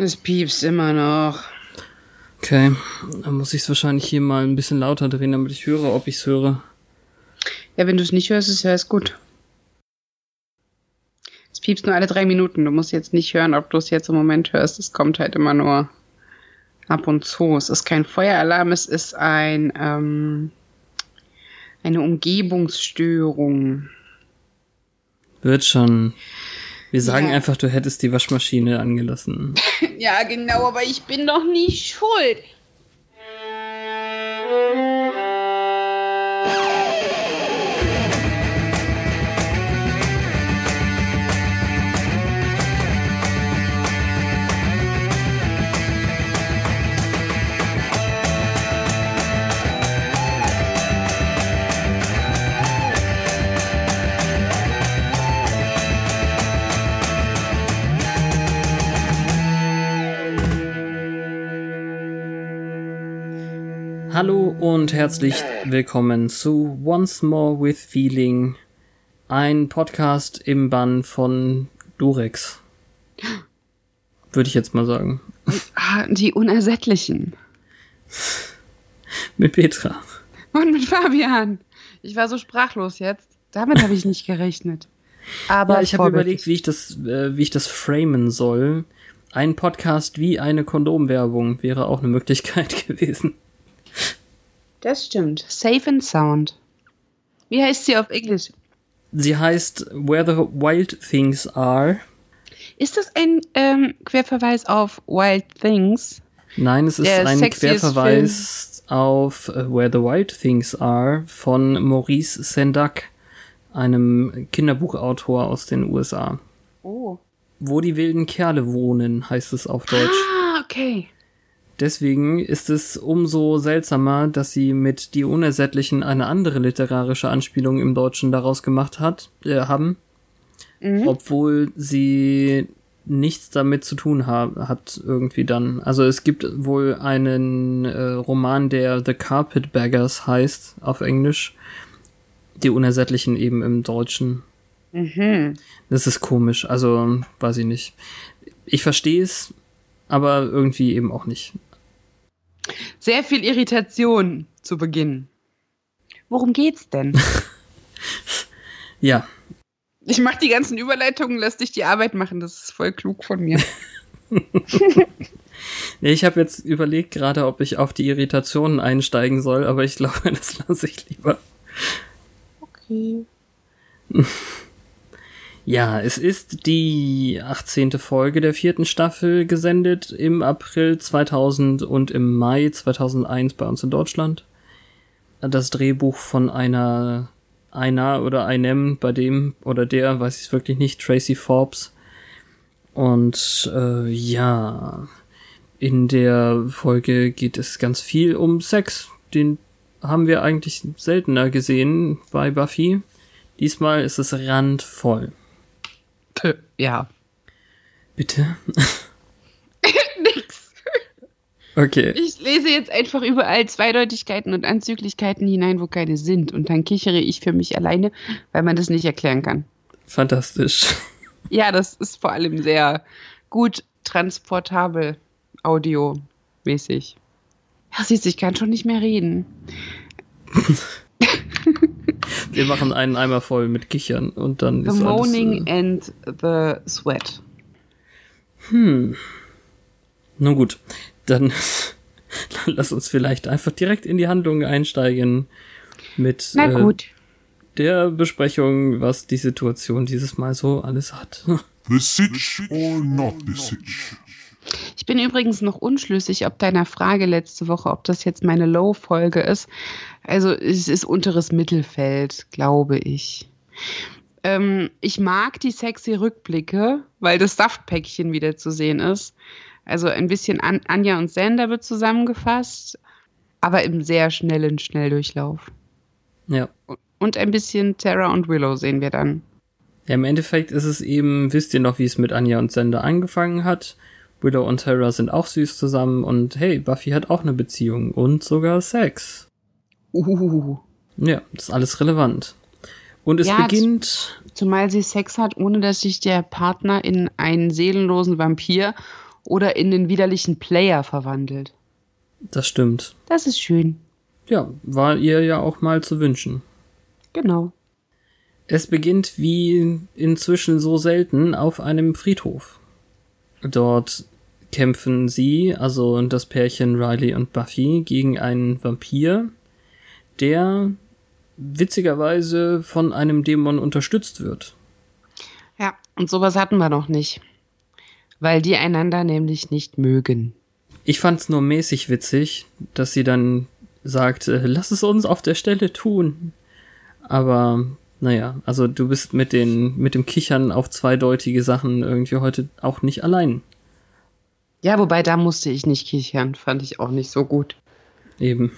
Es piepst immer noch. Okay, dann muss ich es wahrscheinlich hier mal ein bisschen lauter drehen, damit ich höre, ob ich es höre. Ja, wenn du es nicht hörst, ist ja alles gut. Es piepst nur alle drei Minuten. Du musst jetzt nicht hören, ob du es jetzt im Moment hörst. Es kommt halt immer nur ab und zu. Es ist kein Feueralarm, es ist ein ähm, eine Umgebungsstörung. Wird schon. Wir sagen ja. einfach, du hättest die Waschmaschine angelassen. ja, genau, aber ich bin doch nie schuld. Hallo und herzlich willkommen zu Once More with Feeling, ein Podcast im Bann von Durex. Würde ich jetzt mal sagen. Ah, die Unersättlichen. mit Petra. Und mit Fabian. Ich war so sprachlos jetzt. Damit habe ich nicht gerechnet. Aber ja, ich habe überlegt, wie ich das, äh, wie ich das framen soll. Ein Podcast wie eine Kondomwerbung wäre auch eine Möglichkeit gewesen. Das stimmt. Safe and Sound. Wie heißt sie auf Englisch? Sie heißt Where the Wild Things Are. Ist das ein ähm, Querverweis auf Wild Things? Nein, es ist ein Querverweis Film. auf uh, Where the Wild Things Are von Maurice Sendak, einem Kinderbuchautor aus den USA. Oh. Wo die wilden Kerle wohnen, heißt es auf Deutsch. Ah, okay. Deswegen ist es umso seltsamer, dass sie mit Die Unersättlichen eine andere literarische Anspielung im Deutschen daraus gemacht hat, äh, haben. Mhm. Obwohl sie nichts damit zu tun ha hat irgendwie dann. Also es gibt wohl einen äh, Roman, der The Carpetbaggers heißt auf Englisch. Die Unersättlichen eben im Deutschen. Mhm. Das ist komisch, also weiß ich nicht. Ich verstehe es, aber irgendwie eben auch nicht. Sehr viel Irritation zu Beginn. Worum geht's denn? ja. Ich mach die ganzen Überleitungen, lass dich die Arbeit machen. Das ist voll klug von mir. nee, ich habe jetzt überlegt gerade, ob ich auf die Irritationen einsteigen soll, aber ich glaube, das lasse ich lieber. Okay. Ja, es ist die 18. Folge der vierten Staffel gesendet im April 2000 und im Mai 2001 bei uns in Deutschland. Das Drehbuch von einer, einer oder einem, bei dem oder der, weiß ich es wirklich nicht, Tracy Forbes. Und äh, ja, in der Folge geht es ganz viel um Sex. Den haben wir eigentlich seltener gesehen bei Buffy. Diesmal ist es randvoll. Ja. Bitte? Nix. Okay. Ich lese jetzt einfach überall Zweideutigkeiten und Anzüglichkeiten hinein, wo keine sind. Und dann kichere ich für mich alleine, weil man das nicht erklären kann. Fantastisch. Ja, das ist vor allem sehr gut transportabel, audiomäßig. Ja, siehst du, ich kann schon nicht mehr reden. Wir machen einen Eimer voll mit Kichern und dann the ist moaning alles, äh, and the sweat. Hm. Nun gut, dann lass uns vielleicht einfach direkt in die Handlung einsteigen mit äh, der Besprechung, was die Situation dieses Mal so alles hat. The Sitch or not the Sitch? Ich bin übrigens noch unschlüssig, ob deiner Frage letzte Woche, ob das jetzt meine Low-Folge ist. Also es ist unteres Mittelfeld, glaube ich. Ähm, ich mag die sexy Rückblicke, weil das Saftpäckchen wieder zu sehen ist. Also ein bisschen An Anja und Sander wird zusammengefasst, aber im sehr schnellen Schnelldurchlauf. Ja. Und ein bisschen Terra und Willow sehen wir dann. Ja, im Endeffekt ist es eben, wisst ihr noch, wie es mit Anja und Sander angefangen hat? Willow und Terra sind auch süß zusammen und hey, Buffy hat auch eine Beziehung und sogar Sex. Uh. Ja, ist alles relevant. Und es Ja, beginnt. Zumal sie Sex hat, ohne dass sich der Partner in einen seelenlosen Vampir oder in den widerlichen Player verwandelt. Das stimmt. Das ist schön. Ja, war ihr ja auch mal zu wünschen. Genau. Es beginnt wie inzwischen so selten auf einem Friedhof. Dort kämpfen sie, also das Pärchen Riley und Buffy, gegen einen Vampir, der witzigerweise von einem Dämon unterstützt wird. Ja, und sowas hatten wir noch nicht. Weil die einander nämlich nicht mögen. Ich fand's nur mäßig witzig, dass sie dann sagt, äh, lass es uns auf der Stelle tun. Aber naja, also du bist mit den mit dem Kichern auf zweideutige Sachen irgendwie heute auch nicht allein. Ja, wobei da musste ich nicht kichern, fand ich auch nicht so gut. Eben.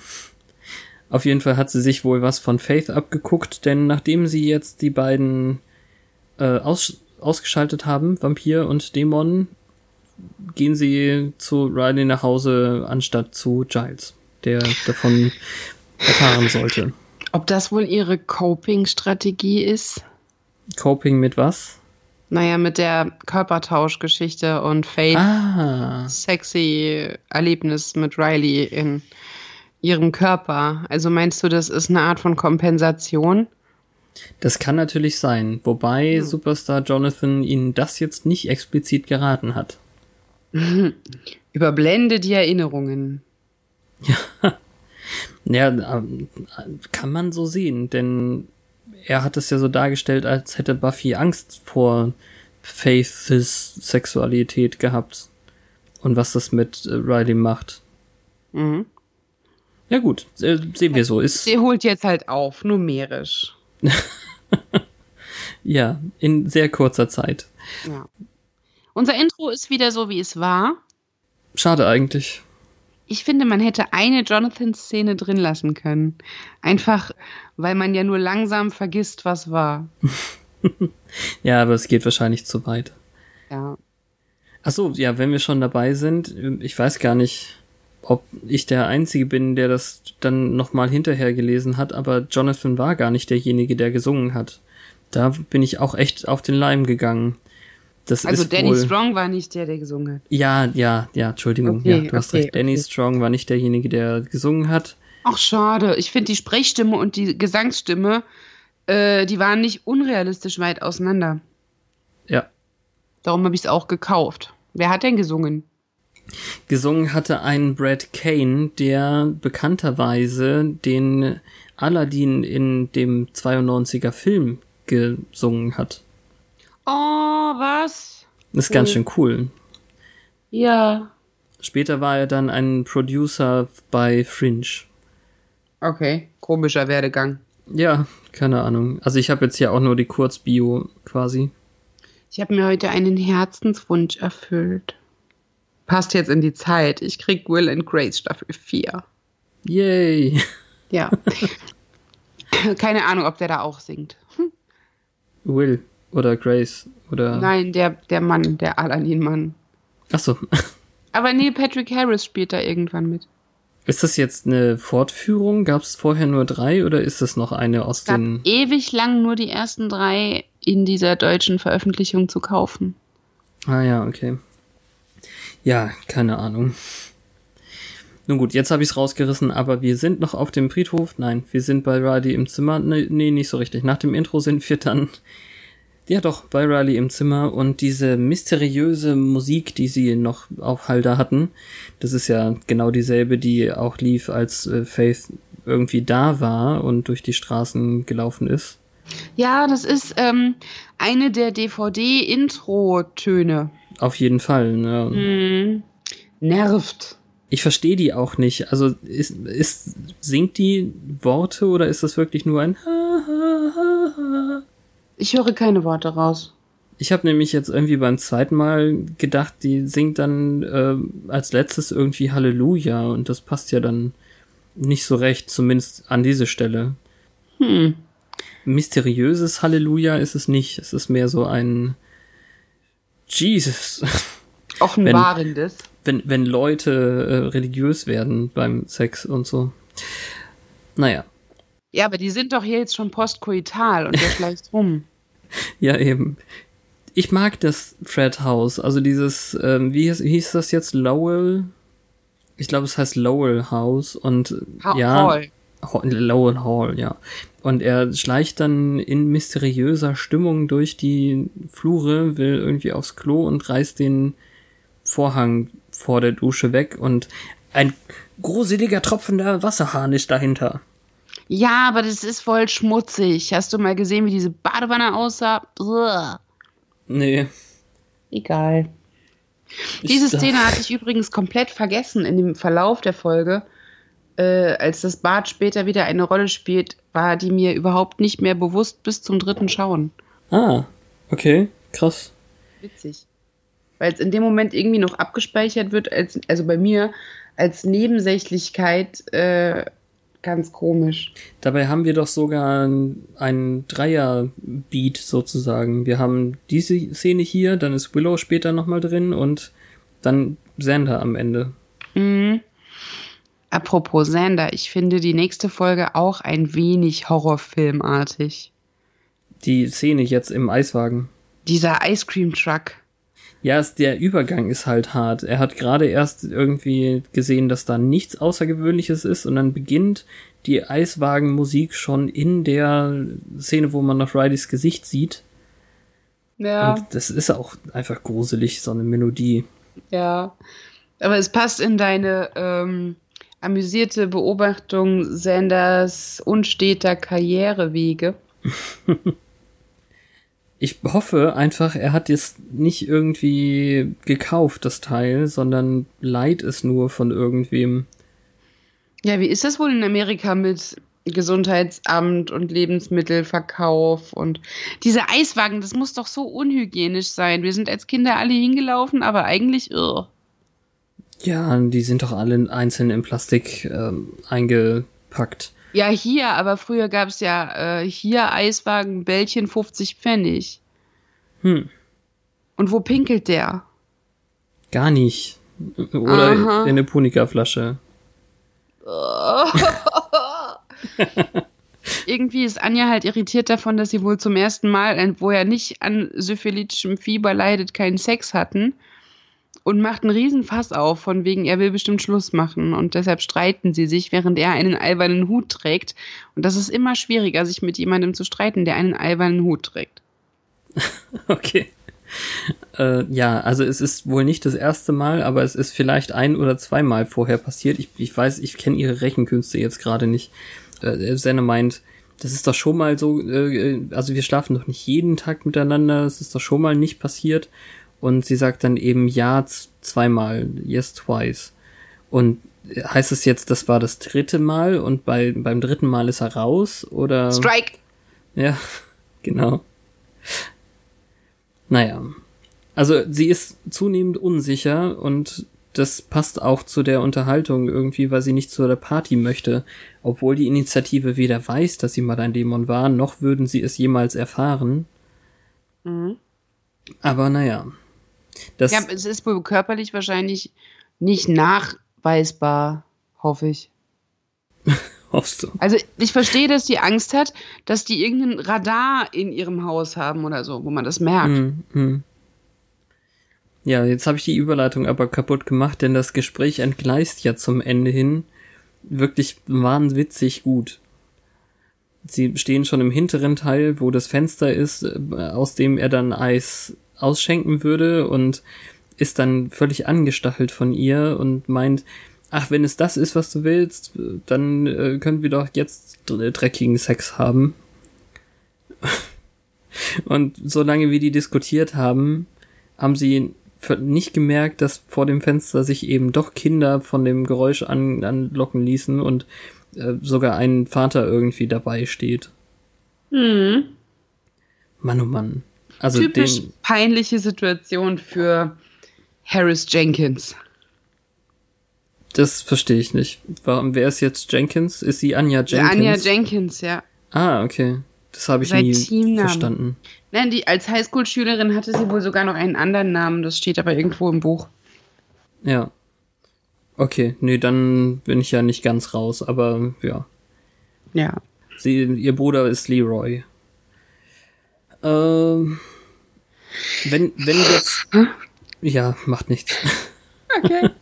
Auf jeden Fall hat sie sich wohl was von Faith abgeguckt, denn nachdem sie jetzt die beiden äh, aus, ausgeschaltet haben, Vampir und Dämon, gehen sie zu Riley nach Hause anstatt zu Giles, der davon erfahren sollte. Ob das wohl ihre Coping-Strategie ist? Coping mit was? Naja, mit der Körpertauschgeschichte und Faith Ah, sexy Erlebnis mit Riley in ihrem Körper. Also meinst du, das ist eine Art von Kompensation? das kann natürlich sein, wobei Superstar Jonathan ihnen das jetzt nicht explizit geraten hat. Überblende die Erinnerungen. Ja, ähm, kann man so sehen, denn er hat es ja so dargestellt, als hätte Buffy Angst vor Faiths Sexualität gehabt und was das mit äh, Riley macht. Mhm. Ja gut, äh, sehen wir so. Ist Sie holt jetzt halt auf, numerisch. ja in sehr kurzer Zeit. Ja. Unser Intro ist wieder so, wie es war. Schade eigentlich. Ich finde, man hätte eine Jonathan-Szene drin lassen können. Einfach, weil man ja nur langsam vergisst, was war. Ja, aber es geht wahrscheinlich zu weit. Ja. Ach so, ja, wenn wir schon dabei sind, ich weiß gar nicht, ob ich der Einzige bin, der das dann nochmal hinterher gelesen hat, aber Jonathan war gar nicht derjenige, der gesungen hat. Da bin ich auch echt auf den Leim gegangen. Das Also Danny wohl, Strong war nicht der, der gesungen hat. Ja, ja, ja, Entschuldigung, Okay, ja, du hast okay, recht. Danny okay. Strong war nicht derjenige, der gesungen hat. Ach, schade. Ich finde die Sprechstimme und die Gesangsstimme, äh, die waren nicht unrealistisch weit auseinander. Ja. Darum habe ich es auch gekauft. Wer hat denn gesungen? Gesungen hatte ein Brad Kane, der bekannterweise den Aladdin in dem 92er Film gesungen hat. Oh, was? Das ist ganz schön cool. Ja. Später war er dann ein Producer bei Fringe. Okay, komischer Werdegang. Ja, keine Ahnung. Also ich habe jetzt hier auch nur die Kurzbio quasi. Ich habe mir heute einen Herzenswunsch erfüllt. Passt jetzt in die Zeit. Ich krieg Will and Grace Staffel 4. Yay. Ja. Keine Ahnung, ob der da auch singt. Will oder Grace oder. Nein, der, der Mann, der Aladdin-Mann. Ach so. Aber Neil Patrick Harris spielt da irgendwann mit. Ist das jetzt eine Fortführung? Gab es vorher nur drei oder ist das noch eine aus Es gab den. ewig lang nur die ersten drei in dieser deutschen Veröffentlichung zu kaufen. Ah ja, okay. Ja, keine Ahnung. Nun gut, jetzt habe ich es rausgerissen, aber wir sind noch auf dem Friedhof. Nein, wir sind bei Riley im Zimmer. Nee, nee, nicht so richtig. Nach dem Intro sind wir dann. Ja, doch, bei Riley im Zimmer und diese mysteriöse Musik, die sie noch auf Halter hatten, das ist ja genau dieselbe, die auch lief, als äh, Faith irgendwie da war und durch die Straßen gelaufen ist. Ja, das ist ähm, eine der DVD-Intro-Töne. Auf jeden Fall. Ne? Hm. Nervt. Ich verstehe die auch nicht. Also ist, ist singt die Worte oder ist das wirklich nur ein Ha, ha, ha, ha? Ich höre keine Worte raus. Ich habe nämlich jetzt irgendwie beim zweiten Mal gedacht, die singt dann äh, als letztes irgendwie Halleluja und das passt ja dann nicht so recht, zumindest an diese Stelle. Hm. Mysteriöses Halleluja ist es nicht. Es ist mehr so ein Jesus. Offenbarendes. Wenn, wenn Leute äh, religiös werden beim Sex und so. Naja. Ja, aber die sind doch hier jetzt schon postkoital und der schleicht rum. Ja, eben. Ich mag das Fred House, also dieses, ähm, wie hieß, hieß das jetzt, Lowell? Ich glaube, es heißt Lowell House und Ha ja, Hall. Hall, Lowell Hall, ja. Und er schleicht dann in mysteriöser Stimmung durch die Flure, will irgendwie aufs Klo und reißt den Vorhang vor der Dusche weg und ein gruseliger tropfender Wasserhahn ist dahinter. Ja, aber das ist voll schmutzig. Hast du mal gesehen, wie diese Badewanne aussah? Blah. Nee. Egal. Diese Ich- Szene hatte ich übrigens komplett vergessen in dem Verlauf der Folge. Äh, als das Bad später wieder eine Rolle spielt, war die mir überhaupt nicht mehr bewusst bis zum dritten Schauen. Ah, okay, krass. Witzig. Weil es in dem Moment irgendwie noch abgespeichert wird, als, also bei mir, als Nebensächlichkeit äh, ganz komisch. Dabei haben wir doch sogar einen Dreier-Beat sozusagen. Wir haben diese Szene hier, dann ist Willow später nochmal drin und dann Xander am Ende. Mhm. Apropos Sander, ich finde die nächste Folge auch ein wenig horrorfilmartig. Die Szene jetzt im Eiswagen. Dieser Ice Cream Truck. Ja, es, der Übergang ist halt hart. Er hat gerade erst irgendwie gesehen, dass da nichts Außergewöhnliches ist und dann beginnt die Eiswagenmusik schon in der Szene, wo man noch Rileys Gesicht sieht. Ja. Und das ist auch einfach gruselig, so eine Melodie. Ja, aber es passt in deine ähm, amüsierte Beobachtung Sanders unsteter Karrierewege. Ich hoffe einfach, er hat jetzt nicht irgendwie gekauft, das Teil, sondern leiht es nur von irgendwem. Ja, wie ist das wohl in Amerika mit Gesundheitsamt und Lebensmittelverkauf und diese Eiswagen, das muss doch so unhygienisch sein. Wir sind als Kinder alle hingelaufen, aber eigentlich irr. Ja, die sind doch alle einzeln in Plastik ähm, eingepackt. Ja, hier, aber früher gab es ja äh, hier Eiswagen, Bällchen 50 Pfennig. Hm, Und wo pinkelt der? gar nicht. Oder Aha. in eine Punika-Flasche. Irgendwie ist Anja halt irritiert davon, dass sie wohl zum ersten Mal, äh, wo er nicht an syphilitischem Fieber leidet, keinen Sex hatten. Und macht einen Riesenfass auf, von wegen, er will bestimmt Schluss machen. Und deshalb streiten sie sich, während er einen albernen Hut trägt. Und das ist immer schwieriger, sich mit jemandem zu streiten, der einen albernen Hut trägt. Okay. Äh, ja, also es ist wohl nicht das erste Mal, aber es ist vielleicht ein oder zweimal vorher passiert. Ich, ich weiß, ich kenne ihre Rechenkünste jetzt gerade nicht. Äh, Senne meint, das ist doch schon mal so, äh, also wir schlafen doch nicht jeden Tag miteinander, es ist doch schon mal nicht passiert. Und sie sagt dann eben ja zweimal, yes twice. Und heißt es jetzt, das war das dritte Mal und bei, beim dritten Mal ist er raus oder? Strike! Ja, genau. Naja. Also sie ist zunehmend unsicher und das passt auch zu der Unterhaltung irgendwie, weil sie nicht zu der Party möchte, obwohl die Initiative weder weiß, dass sie mal ein Dämon war, noch würden sie es jemals erfahren. Mhm. Aber naja. Das, Ja, es ist wohl körperlich wahrscheinlich nicht nachweisbar, hoffe ich. hoffst du. Also ich verstehe, dass die Angst hat, dass die irgendein Radar in ihrem Haus haben oder so, wo man das merkt. Hm, hm. Ja, jetzt habe ich die Überleitung aber kaputt gemacht, denn das Gespräch entgleist ja zum Ende hin wirklich wahnwitzig gut. Sie stehen schon im hinteren Teil, wo das Fenster ist, äh, aus dem er dann Eis ausschenken würde und ist dann völlig angestachelt von ihr und meint, ach, wenn es das ist, was du willst, dann äh, können wir doch jetzt dr- dreckigen Sex haben. Und solange wir die diskutiert haben, haben sie nicht gemerkt, dass vor dem Fenster sich eben doch Kinder von dem Geräusch an, anlocken ließen und äh, sogar ein Vater irgendwie dabei steht. Hm. Mann, oh Mann. Also Typisch den, peinliche Situation für Harris Jenkins. das verstehe ich nicht. Warum, wer ist jetzt Jenkins? Ist sie Anja Jenkins? Anja Jenkins, ja. Ah, okay. Das habe ich Sein nie Teamnamen. verstanden. Nein, die, als Highschool-Schülerin hatte sie wohl sogar noch einen anderen Namen. Das steht aber irgendwo im Buch. Ja. Okay, nee, dann bin ich ja nicht ganz raus, aber ja. Ja. Sie, ihr Bruder ist Leroy. Ähm, wenn, wenn jetzt. Ja, macht nichts. Okay.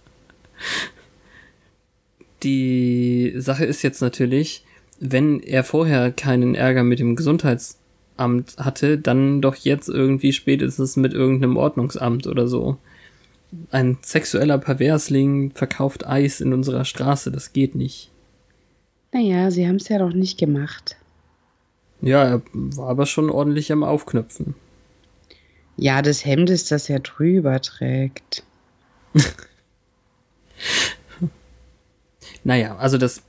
Die Sache ist jetzt natürlich, wenn er vorher keinen Ärger mit dem Gesundheitsamt hatte, dann doch jetzt irgendwie spätestens mit irgendeinem Ordnungsamt oder so. Ein sexueller Perversling verkauft Eis in unserer Straße, das geht nicht. naja, sie haben es ja doch nicht gemacht. Ja, er war aber schon ordentlich am Aufknöpfen. Ja, das Hemd ist, das er drüber trägt. Naja, also das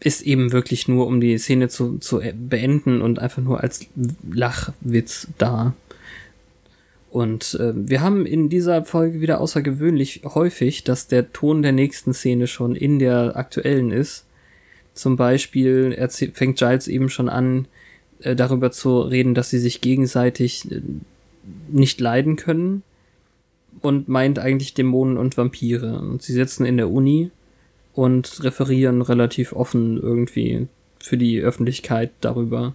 ist eben wirklich nur, um die Szene zu, zu beenden und einfach nur als Lachwitz da. Und äh, wir haben in dieser Folge wieder außergewöhnlich häufig, dass der Ton der nächsten Szene schon in der aktuellen ist. Zum Beispiel fängt Giles eben schon an, äh, darüber zu reden, dass sie sich gegenseitig äh, nicht leiden können und meint eigentlich Dämonen und Vampire. Und sie sitzen in der Uni und referieren relativ offen irgendwie für die Öffentlichkeit darüber.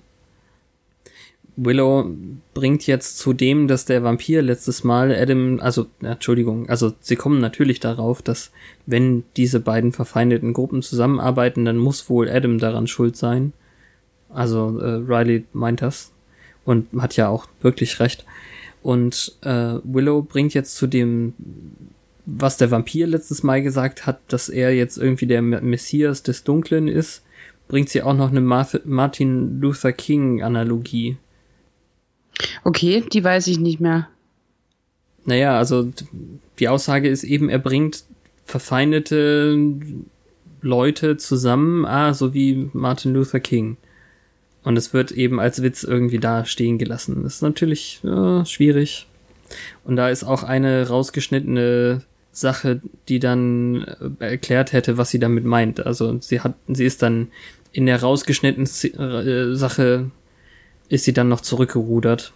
Willow bringt jetzt zu dem, dass der Vampir letztes Mal Adam, also, Entschuldigung, also sie kommen natürlich darauf, dass wenn diese beiden verfeindeten Gruppen zusammenarbeiten, dann muss wohl Adam daran schuld sein. Also äh, Riley meint das und hat ja auch wirklich recht. Und äh, Willow bringt jetzt zu dem, was der Vampir letztes Mal gesagt hat, dass er jetzt irgendwie der Messias des Dunklen ist, bringt sie auch noch eine Martin Luther King Analogie. Okay, die weiß ich nicht mehr. Naja, also die Aussage ist eben, er bringt verfeindete Leute zusammen, ah, so wie Martin Luther King. Und es wird eben als Witz irgendwie da stehen gelassen. Das ist natürlich äh, schwierig. Und da ist auch eine rausgeschnittene Sache, die dann äh, erklärt hätte, was sie damit meint. Also sie hat, sie ist dann in der rausgeschnittenen äh, Sache ist sie dann noch zurückgerudert,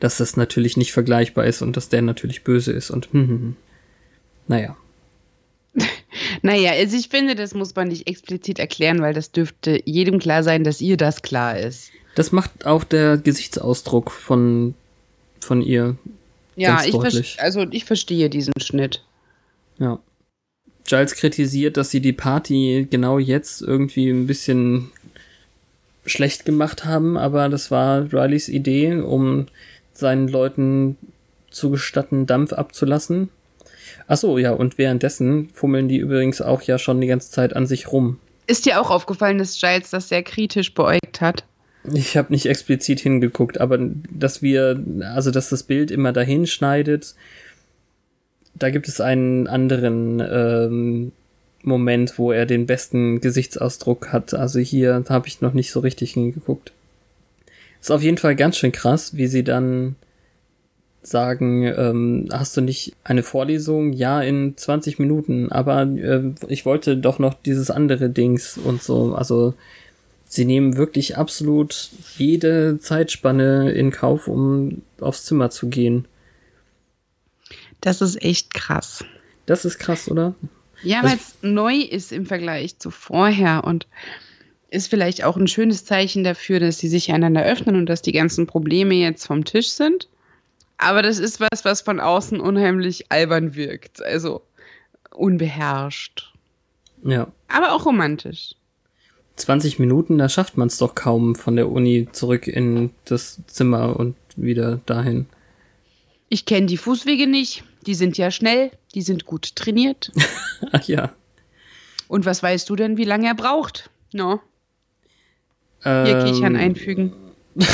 dass das natürlich nicht vergleichbar ist und dass der natürlich böse ist und hm, hm, hm. naja. Naja, also ich finde, das muss man nicht explizit erklären, weil das dürfte jedem klar sein, dass ihr das klar ist. Das macht auch der Gesichtsausdruck von, von ihr. Ja, Ganz ich, deutlich. also ich verstehe diesen Schnitt. Ja. Giles kritisiert, dass sie die Party genau jetzt irgendwie ein bisschen schlecht gemacht haben, aber das war Rileys Idee, um seinen Leuten zu gestatten, Dampf abzulassen. Ach so, ja, und währenddessen fummeln die übrigens auch ja schon die ganze Zeit an sich rum. Ist dir auch aufgefallen, dass Giles das sehr kritisch beäugt hat? Ich habe nicht explizit hingeguckt, aber dass wir, also dass das Bild immer dahin schneidet, da gibt es einen anderen ähm, Moment, wo er den besten Gesichtsausdruck hat. Also hier habe ich noch nicht so richtig hingeguckt. Ist auf jeden Fall ganz schön krass, wie sie dann sagen, ähm, hast du nicht eine Vorlesung? Ja, in 20 Minuten, aber äh, ich wollte doch noch dieses andere Dings und so. Also sie nehmen wirklich absolut jede Zeitspanne in Kauf, um aufs Zimmer zu gehen. Das ist echt krass. Das ist krass, oder? Ja, Also- weil es neu ist im Vergleich zu vorher und ist vielleicht auch ein schönes Zeichen dafür, dass sie sich einander öffnen und dass die ganzen Probleme jetzt vom Tisch sind. Aber das ist was, was von außen unheimlich albern wirkt. Also unbeherrscht. Ja. Aber auch romantisch. 20 Minuten, da schafft man es doch kaum von der Uni zurück in das Zimmer und wieder dahin. Ich kenne die Fußwege nicht. Die sind ja schnell, die sind gut trainiert. Ach ja. Und was weißt du denn, wie lange er braucht? No, hier Ähm, Kichern einfügen. oh,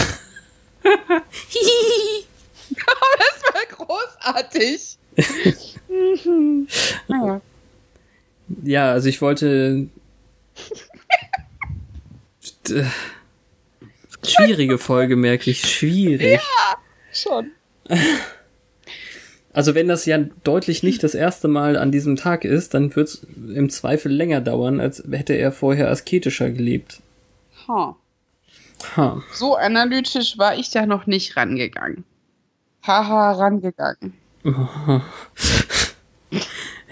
das war großartig. Mhm. naja. Ja, also ich wollte. Schwierige Folge, merke ich. Schwierig. schon. Also wenn das ja deutlich nicht das erste Mal an diesem Tag ist, dann wird es im Zweifel länger dauern, als hätte er vorher asketischer gelebt. Ha. Ha. So analytisch war ich da noch nicht rangegangen. Haha, rangegangen.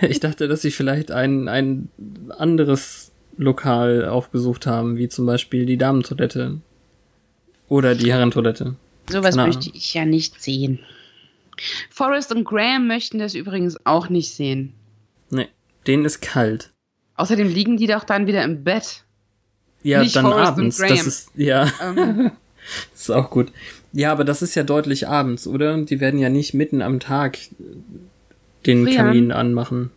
Ich dachte, dass sie vielleicht ein, ein anderes Lokal aufgesucht haben, wie zum Beispiel die Damentoilette. Oder die Herrentoilette. Sowas Keine möchte ich ja nicht sehen. Forrest und Graham möchten das übrigens auch nicht sehen. Nee, denen ist kalt. Außerdem liegen die doch dann wieder im Bett. Ja, Nicht dann Forrest und abends. Graham. Das ist, ja, Ähm, das ist auch gut. Ja, aber das ist ja deutlich abends, oder? Die werden ja nicht mitten am Tag den Frieren. Kamin anmachen.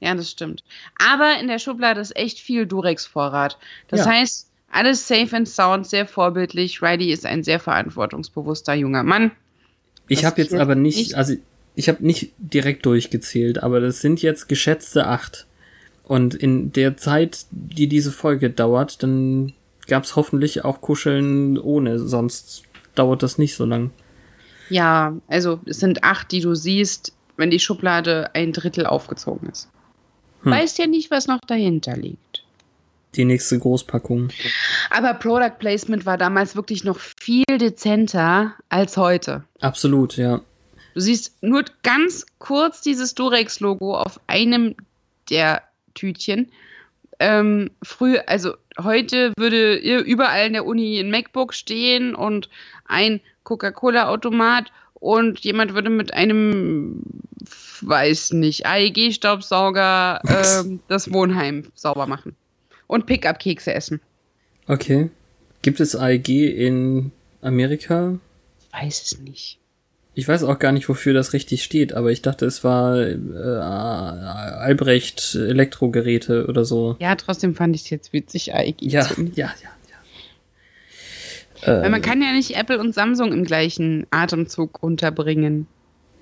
ja, das stimmt. Aber in der Schublade ist echt viel Durex-Vorrat. Das Ja. heißt, alles safe and sound, sehr vorbildlich. Riley ist ein sehr verantwortungsbewusster junger Mann. Ich habe jetzt jetzt aber nicht, nicht- also ich habe nicht direkt durchgezählt, aber das sind jetzt geschätzte acht. Und in der Zeit, die diese Folge dauert, dann gab's hoffentlich auch Kuscheln ohne, sonst dauert das nicht so lang. Ja, also es sind acht, die du siehst, wenn die Schublade ein Drittel aufgezogen ist. Hm. Weißt ja nicht, was noch dahinter liegt. Die nächste Großpackung. Aber Product Placement war damals wirklich noch viel dezenter als heute. Absolut, ja. Du siehst nur ganz kurz dieses Durex-Logo auf einem der Tütchen. Ähm, früh, also heute würde überall in der Uni ein MacBook stehen und ein Coca-Cola-Automat und jemand würde mit einem, weiß nicht, AEG-Staubsauger ähm, das Wohnheim sauber machen. Und Pickup-Kekse essen. Okay. Gibt es AEG in Amerika? Weiß es nicht. Ich weiß auch gar nicht, wofür das richtig steht, aber ich dachte, es war äh, Albrecht Elektrogeräte oder so. Ja, trotzdem fand ich es jetzt witzig, AEG Ja, ja, ja, ja. Weil man kann ja nicht Apple und Samsung im gleichen Atemzug unterbringen.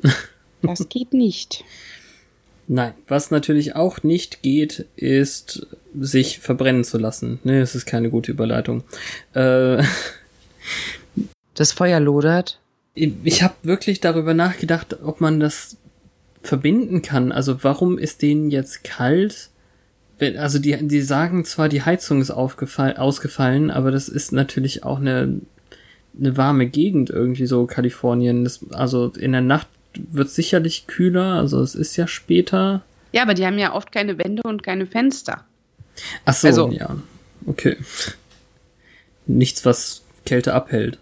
Das geht nicht. Nein, was natürlich auch nicht geht, ist sich verbrennen zu lassen. Ne, das ist keine gute Überleitung. Äh, Das Feuer lodert. Ich habe wirklich darüber nachgedacht, ob man das verbinden kann. Also warum ist denen jetzt kalt? Wenn- Also die, die sagen zwar, die Heizung ist ausgefallen, aber das ist natürlich auch eine, eine warme Gegend irgendwie so Kalifornien. Das, also in der Nacht wird sicherlich kühler, also es ist ja später. Ja, aber die haben ja oft keine Wände und keine Fenster. Ach so, Also- ja. Okay. Nichts, was Kälte abhält.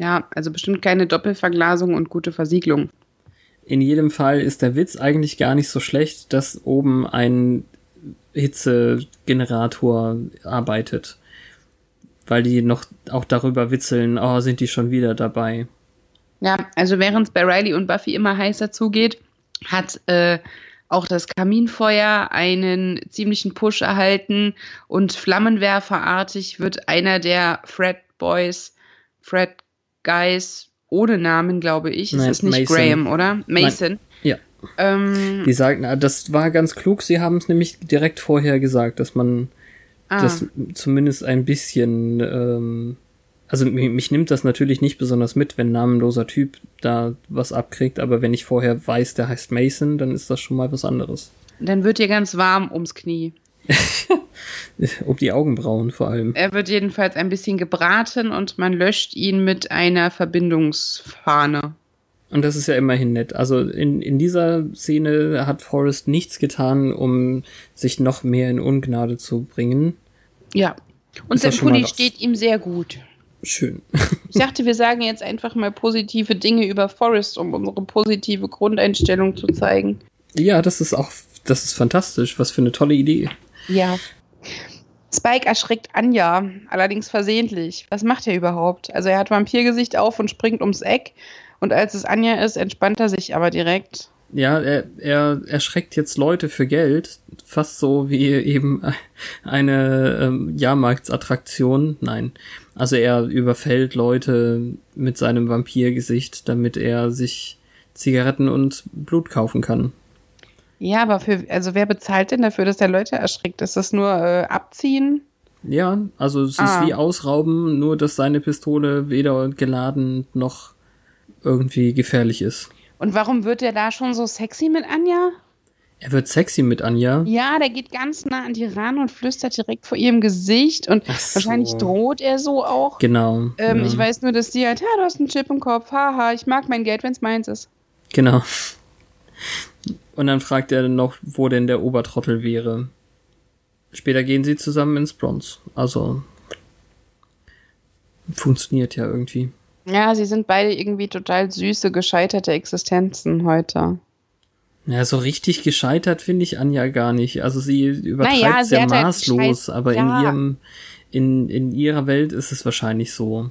Ja, also bestimmt keine Doppelverglasung und gute Versiegelung. In jedem Fall ist der Witz eigentlich gar nicht so schlecht, dass oben ein Hitzegenerator arbeitet. Weil die noch auch darüber witzeln, oh, sind die schon wieder dabei. Ja, also während es bei Riley und Buffy immer heißer zugeht, hat äh, auch das Kaminfeuer einen ziemlichen Push erhalten und flammenwerferartig wird einer der Fred Boys, Fred Guys ohne Namen, glaube ich. Nein, es ist nicht Mason. Graham, oder? Mason. Ja. Ähm, Die sagen, ah, das war ganz klug, sie haben es nämlich direkt vorher gesagt, dass man ah, das zumindest ein bisschen, ähm, also mich, mich nimmt das natürlich nicht besonders mit, wenn ein namenloser Typ da was abkriegt, aber wenn ich vorher weiß, der heißt Mason, dann ist das schon mal was anderes. dann wird dir ganz warm ums Knie. Um die Augenbrauen vor allem. Er wird jedenfalls ein bisschen gebraten und man löscht ihn mit einer Verbindungsfahne. Und das ist ja immerhin nett. Also in, in dieser Szene hat Forrest nichts getan, um sich noch mehr in Ungnade zu bringen. Ja. Und sein Pulli steht ihm sehr gut. Schön. Ich dachte, wir sagen jetzt einfach mal positive Dinge über Forrest, um unsere positive Grundeinstellung zu zeigen. ja, das ist auch, das ist fantastisch. Was für eine tolle Idee. Ja. Spike erschreckt Anja, allerdings versehentlich. Was macht er überhaupt? Also er hat Vampirgesicht auf und springt ums Eck. Und als es Anja ist, entspannt er sich aber direkt. Ja, er, er erschreckt jetzt Leute für Geld. Fast so wie eben eine ähm, Jahrmarktsattraktion. Nein. Also er überfällt Leute mit seinem Vampirgesicht, damit er sich Zigaretten und Blut kaufen kann. Ja, aber für, also wer bezahlt denn dafür, dass er Leute erschreckt? Ist das nur äh, Abziehen? Ja, also es Ah. ist wie Ausrauben, nur dass seine Pistole weder geladen noch irgendwie gefährlich ist. Und warum wird er da schon so sexy mit Anja? Er wird sexy mit Anja. Ja, der geht ganz nah an die ran und flüstert direkt vor ihrem Gesicht und so. wahrscheinlich droht er so auch. Genau. Ähm, ja. Ich weiß nur, dass sie halt, ja, du hast einen Chip im Kopf, haha, ich mag mein Geld, wenn's meins ist. Genau. Und dann fragt er noch, wo denn der Obertrottel wäre. Später gehen sie zusammen ins Bronze. Also funktioniert ja irgendwie. Ja, sie sind beide irgendwie total süße, gescheiterte Existenzen heute. Ja, so richtig gescheitert finde ich Anja gar nicht. Also sie übertreibt Naja, sehr halt maßlos, Scheiß- aber ja. in ihrem, in, in ihrer Welt ist es wahrscheinlich so.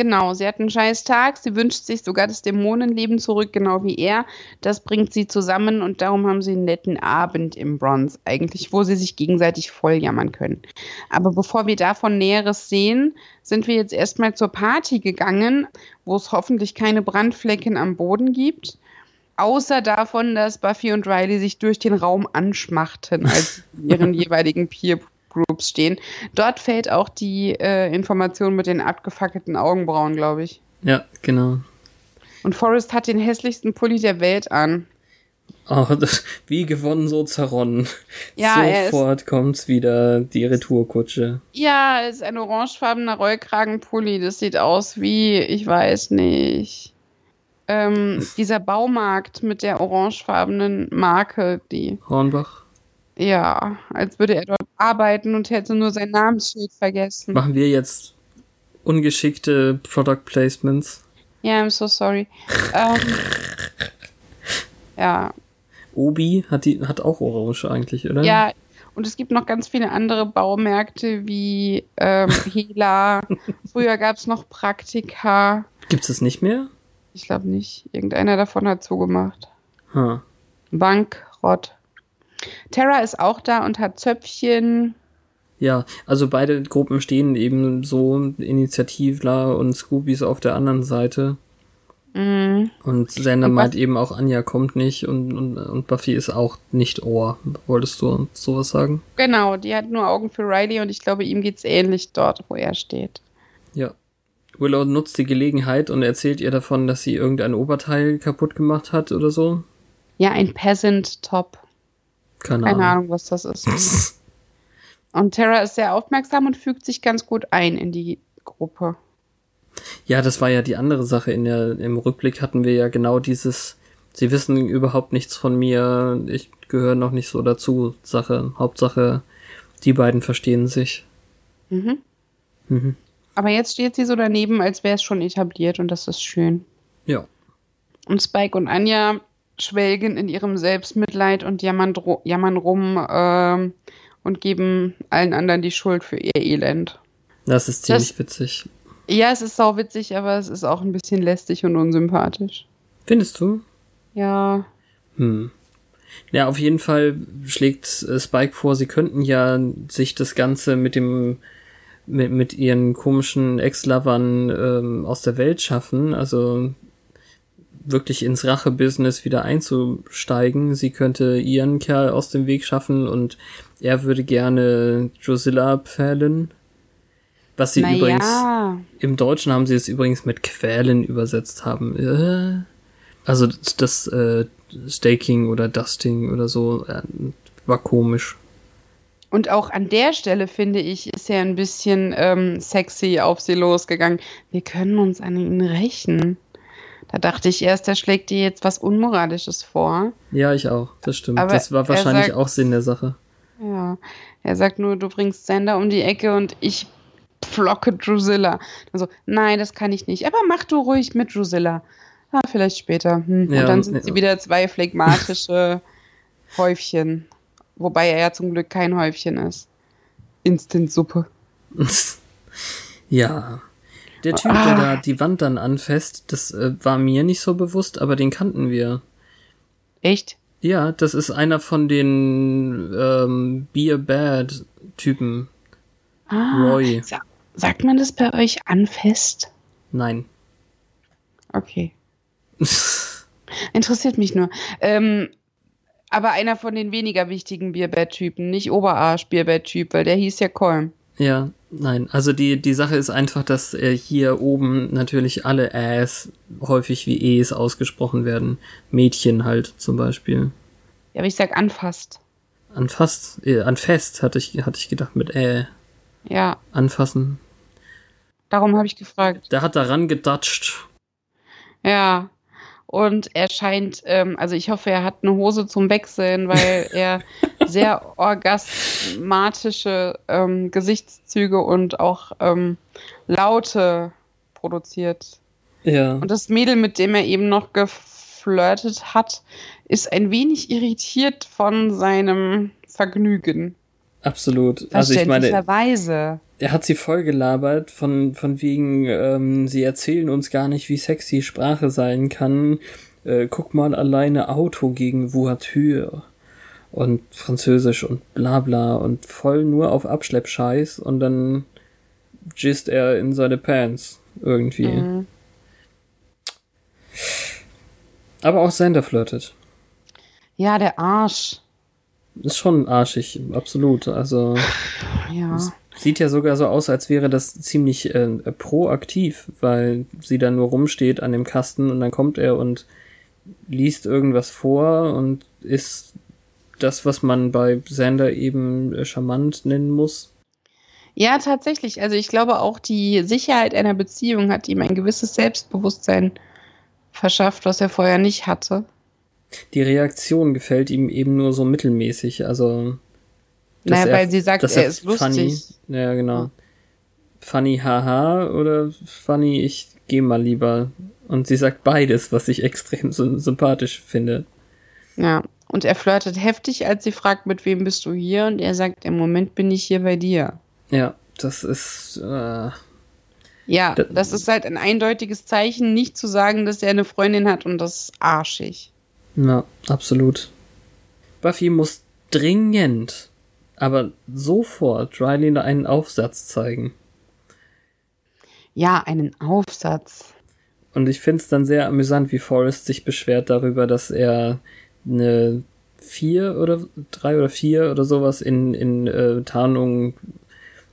Genau, sie hat einen scheiß Tag, sie wünscht sich sogar das Dämonenleben zurück, genau wie er. Das bringt sie zusammen und darum haben sie einen netten Abend im Bronze eigentlich, wo sie sich gegenseitig voll jammern können. Aber bevor wir davon Näheres sehen, sind wir jetzt erstmal zur Party gegangen, wo es hoffentlich keine Brandflecken am Boden gibt. Außer davon, dass Buffy und Riley sich durch den Raum anschmachten, als ihren jeweiligen Peer Groups stehen. Dort fällt auch die äh, Information mit den abgefackelten Augenbrauen, glaube ich. Ja, genau. Und Forrest hat den hässlichsten Pulli der Welt an. Oh, das, wie gewonnen, so zerronnen. Ja, er ist- Sofort kommt's wieder, die Retourkutsche. Ja, es ist ein orangefarbener Rollkragenpulli. Das sieht aus wie, ich weiß nicht. Ähm, dieser Baumarkt mit der orangefarbenen Marke, die, Hornbach. Ja, als würde er dort arbeiten und hätte nur sein Namensschild vergessen. Machen wir jetzt ungeschickte Product Placements. Ja, I'm so sorry. ähm, ja, Obi hat die, hat auch Orange eigentlich, oder? Ja, und es gibt noch ganz viele andere Baumärkte wie ähm, Hela. Früher gab es noch Praktika. Gibt's es nicht mehr? Ich glaube nicht. Irgendeiner davon hat zugemacht. Ha. Bankrott. Terra ist auch da und hat Zöpfchen. Ja, also beide Gruppen stehen eben so Initiativler und Scoobies auf der anderen Seite. Mhm. Und Sander meint eben auch, Anja kommt nicht und, und, und Buffy ist auch nicht Ohr. Wolltest du sowas sagen? Genau, die hat nur Augen für Riley und ich glaube, ihm geht's ähnlich dort, wo er steht. Ja. Willow nutzt die Gelegenheit und erzählt ihr davon, dass sie irgendein Oberteil kaputt gemacht hat oder so. Ja, ein Peasant-Top. Keine, Keine Ahnung. Ahnung, was das ist. Und Terra ist sehr aufmerksam und fügt sich ganz gut ein in die Gruppe. Ja, das war ja die andere Sache. In der, Im Rückblick hatten wir ja genau dieses, sie wissen überhaupt nichts von mir, ich gehöre noch nicht so dazu, Sache. Hauptsache, die beiden verstehen sich. Mhm. Mhm. Aber jetzt steht sie so daneben, als wäre es schon etabliert und das ist schön. Ja. Und Spike und Anja schwelgen in ihrem Selbstmitleid und jammern, jammern rum ähm, und geben allen anderen die Schuld für ihr Elend. Das ist ziemlich Das- witzig. Ja, es ist sau witzig, aber es ist auch ein bisschen lästig und unsympathisch. Findest du? Ja. Hm. Ja, auf jeden Fall schlägt äh, Spike vor, sie könnten ja sich das Ganze mit dem mit, mit ihren komischen Ex-Lovern ähm, aus der Welt schaffen, also wirklich ins Rache-Business wieder einzusteigen. Sie könnte ihren Kerl aus dem Weg schaffen und er würde gerne Drusilla pfählen. Was sie übrigens Naja. im Deutschen haben sie es übrigens mit Quälen übersetzt haben. Äh, Also das, das äh, Staking oder Dusting oder so äh, war komisch. Und auch an der Stelle, finde ich, ist er ein bisschen ähm, sexy auf sie losgegangen. Wir können uns an ihn rächen. Da dachte ich erst, er schlägt dir jetzt was Unmoralisches vor. Ja, ich auch. Das stimmt. Aber das war wahrscheinlich sagt- auch Sinn der Sache. Ja. Er sagt nur, du bringst Sander um die Ecke und ich pflocke Drusilla. Also, nein, das kann ich nicht. Aber mach du ruhig mit Drusilla. Ah, vielleicht später. Hm. Ja, und dann sind ja. sie wieder zwei phlegmatische Häufchen. Wobei er ja zum Glück kein Häufchen ist. Instant-Suppe. ja. Der Typ, Ah. der da die Wand dann anfasst, das äh, war mir nicht so bewusst, aber den kannten wir. Echt? Ja, das ist einer von den ähm, Be a Bad Typen. Ah, Roy. Sa sagt man das bei euch anfest? Nein. Okay. Interessiert mich nur. Ähm, aber einer von den weniger wichtigen Bierbett-Typen, nicht Oberarsch-Bierbett-Typ, weil der hieß ja Kolm. ja, Nein, also die, die Sache ist einfach, dass äh, hier oben natürlich alle Äs häufig wie Es ausgesprochen werden. Mädchen halt zum Beispiel. Ja, aber ich sag anfasst. Anfasst, äh, anfest hatte ich, hatte ich gedacht mit Ä. Ja. Anfassen. Darum habe ich gefragt. Der hat daran gedatscht. Ja. Und er scheint, ähm, also ich hoffe, er hat eine Hose zum Wechseln, weil er sehr orgasmatische ähm, Gesichtszüge und auch ähm, Laute produziert. Ja. Und das Mädel, mit dem er eben noch geflirtet hat, ist ein wenig irritiert von seinem Vergnügen. Absolut. Also ich meine, er hat sie voll gelabert von, von wegen, ähm, sie erzählen uns gar nicht, wie sexy Sprache sein kann. Äh, guck mal alleine Auto gegen Voiture und Französisch und bla bla und voll nur auf Abschleppscheiß und dann gisst er in seine Pants irgendwie. Mhm. Aber auch Sander flirtet. Ja, der Arsch. Ist schon arschig, absolut. Also Ja. sieht ja sogar so aus, als wäre das ziemlich äh, proaktiv, weil sie dann nur rumsteht an dem Kasten und dann kommt er und liest irgendwas vor und ist das, was man bei Sander eben äh, charmant nennen muss. Ja, tatsächlich. Also ich glaube auch die Sicherheit einer Beziehung hat ihm ein gewisses Selbstbewusstsein verschafft, was er vorher nicht hatte. Die Reaktion gefällt ihm eben nur so mittelmäßig, also Naja, er- weil sie sagt, dass er ist funny, lustig. Ja, genau. Funny haha oder funny ich geh mal lieber. Und sie sagt beides, was ich extrem sy sympathisch finde. Ja. Und er flirtet heftig, als sie fragt, mit wem bist du hier? Und er sagt, im Moment bin ich hier bei dir. Ja, das ist äh, Ja, Da- das ist halt ein eindeutiges Zeichen, nicht zu sagen, dass er eine Freundin hat und das ist arschig. Ja, absolut. Buffy muss dringend, aber sofort Riley einen Aufsatz zeigen. Ja, einen Aufsatz. Und ich find's dann sehr amüsant, wie Forrest sich beschwert darüber, dass er eine vier oder drei oder vier oder sowas in, in äh, Tarnung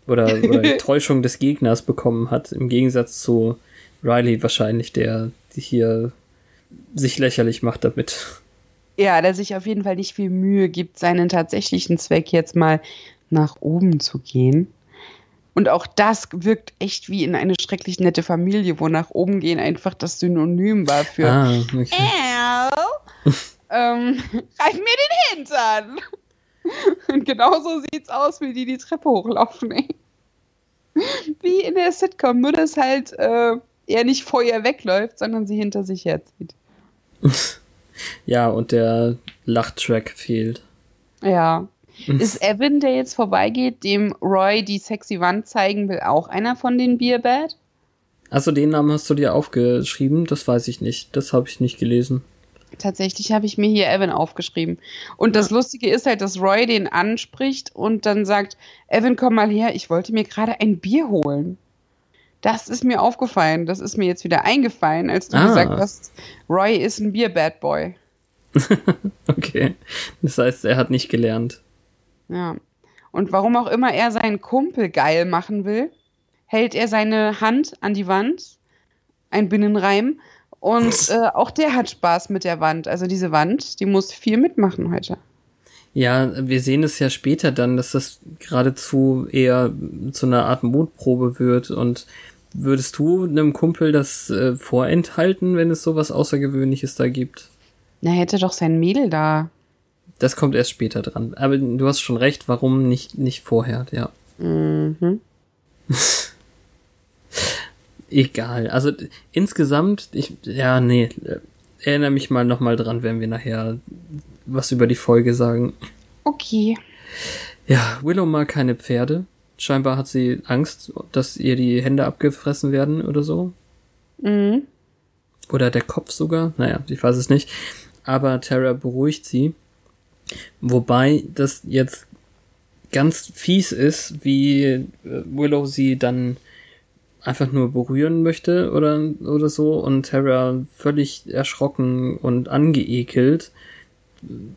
oder, oder Täuschung des Gegners bekommen hat, im Gegensatz zu Riley wahrscheinlich, der hier sich lächerlich macht damit. Ja, der sich auf jeden Fall nicht viel Mühe gibt, seinen tatsächlichen Zweck jetzt mal nach oben zu gehen. Und auch das wirkt echt wie in eine schrecklich nette Familie, wo nach oben gehen einfach das Synonym war für Ah, okay. Äu, ähm, reib mir den Hintern. Und genauso sieht's aus, wie die die Treppe hochlaufen, ey. Wie in der Sitcom, nur dass halt äh, er nicht vor ihr wegläuft, sondern sie hinter sich herzieht. Ja, und der Lachtrack fehlt. Ja. Ist Evan, der jetzt vorbeigeht, dem Roy die sexy Wand zeigen will, auch einer von den Beerbad? Also den Namen hast du dir aufgeschrieben? Das weiß ich nicht. Das habe ich nicht gelesen. Tatsächlich habe ich mir hier Evan aufgeschrieben. Und das Lustige ist halt, dass Roy den anspricht und dann sagt, Evan, komm mal her, ich wollte mir gerade ein Bier holen. Das ist mir aufgefallen. Das ist mir jetzt wieder eingefallen, als du Ah. gesagt hast, Roy ist ein Bier-Bad Boy. Okay. Das heißt, er hat nicht gelernt. Ja. Und warum auch immer er seinen Kumpel geil machen will, hält er seine Hand an die Wand, ein Binnenreim, und äh, auch der hat Spaß mit der Wand. Also diese Wand, die muss viel mitmachen heute. Ja, wir sehen es ja später dann, dass das geradezu eher zu einer Art Mutprobe wird. Und würdest du einem Kumpel das äh, vorenthalten, wenn es sowas Außergewöhnliches da gibt? Na, hätte doch sein Mädel da. Das kommt erst später dran. Aber du hast schon recht, warum nicht, nicht vorher, ja. Mhm. Egal. Also insgesamt, ich, ja, nee, äh, erinnere mich mal nochmal dran, wenn wir nachher was über die Folge sagen. Okay. Ja, Willow mag keine Pferde. Scheinbar hat sie Angst, dass ihr die Hände abgefressen werden oder so. Mhm. Oder der Kopf sogar. Naja, ich weiß es nicht. Aber Tara beruhigt sie. Wobei das jetzt ganz fies ist, wie äh, Willow sie dann einfach nur berühren möchte oder, oder so und Tara völlig erschrocken und angeekelt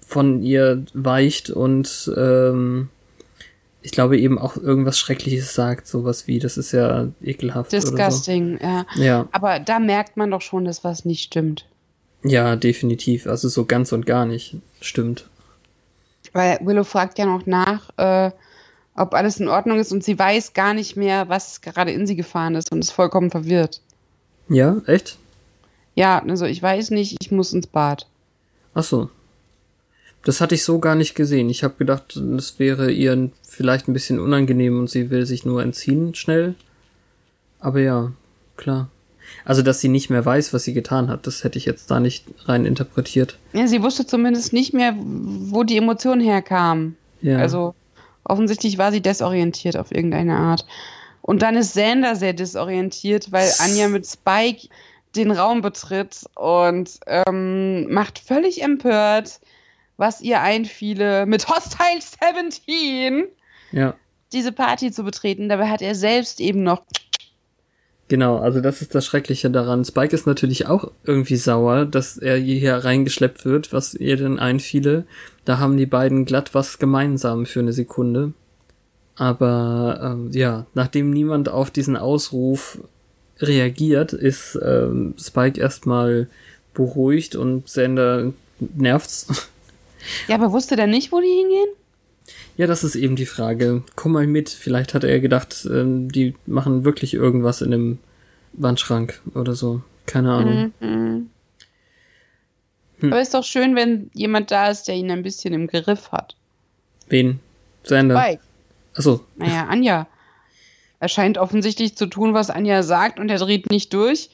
von ihr weicht und ähm, ich glaube eben auch irgendwas Schreckliches sagt, sowas wie, das ist ja ekelhaft. Disgusting, so. ja. Ja. Aber da merkt man doch schon, dass was nicht stimmt. Ja, definitiv. Also so ganz und gar nicht. Stimmt. Weil Willow fragt ja noch nach, äh, ob alles in Ordnung ist und sie weiß gar nicht mehr, was gerade in sie gefahren ist und ist vollkommen verwirrt. Ja, echt? Ja, also ich weiß nicht, ich muss ins Bad. Ach so. Das hatte ich so gar nicht gesehen. Ich habe gedacht, das wäre ihr vielleicht ein bisschen unangenehm und sie will sich nur entziehen schnell. Aber ja, klar. Also, dass sie nicht mehr weiß, was sie getan hat, das hätte ich jetzt da nicht rein interpretiert. Ja, sie wusste zumindest nicht mehr, wo die Emotion herkam. Ja. Also offensichtlich war sie desorientiert auf irgendeine Art. Und dann ist Sander sehr desorientiert, weil Anja mit Spike den Raum betritt und ähm, macht völlig empört, was ihr einfiele, mit Hostile 17 ja. diese Party zu betreten. Dabei hat er selbst eben noch Genau, also das ist das Schreckliche daran. Spike ist natürlich auch irgendwie sauer, dass er hier reingeschleppt wird, was ihr denn einfiele. Da haben die beiden glatt was gemeinsam für eine Sekunde. Aber ähm, ja, nachdem niemand auf diesen Ausruf reagiert, ist ähm, Spike erstmal beruhigt und Sander nervt's. Ja, aber wusste der nicht, wo die hingehen? Ja, das ist eben die Frage. Komm mal mit. Vielleicht hat er gedacht, ähm, die machen wirklich irgendwas in dem Wandschrank oder so. Keine Ahnung. Mhm. Hm. Aber ist doch schön, wenn jemand da ist, der ihn ein bisschen im Griff hat. Wen? Sander? Spike. Achso. Naja, Anja. Er scheint offensichtlich zu tun, was Anja sagt, und er dreht nicht durch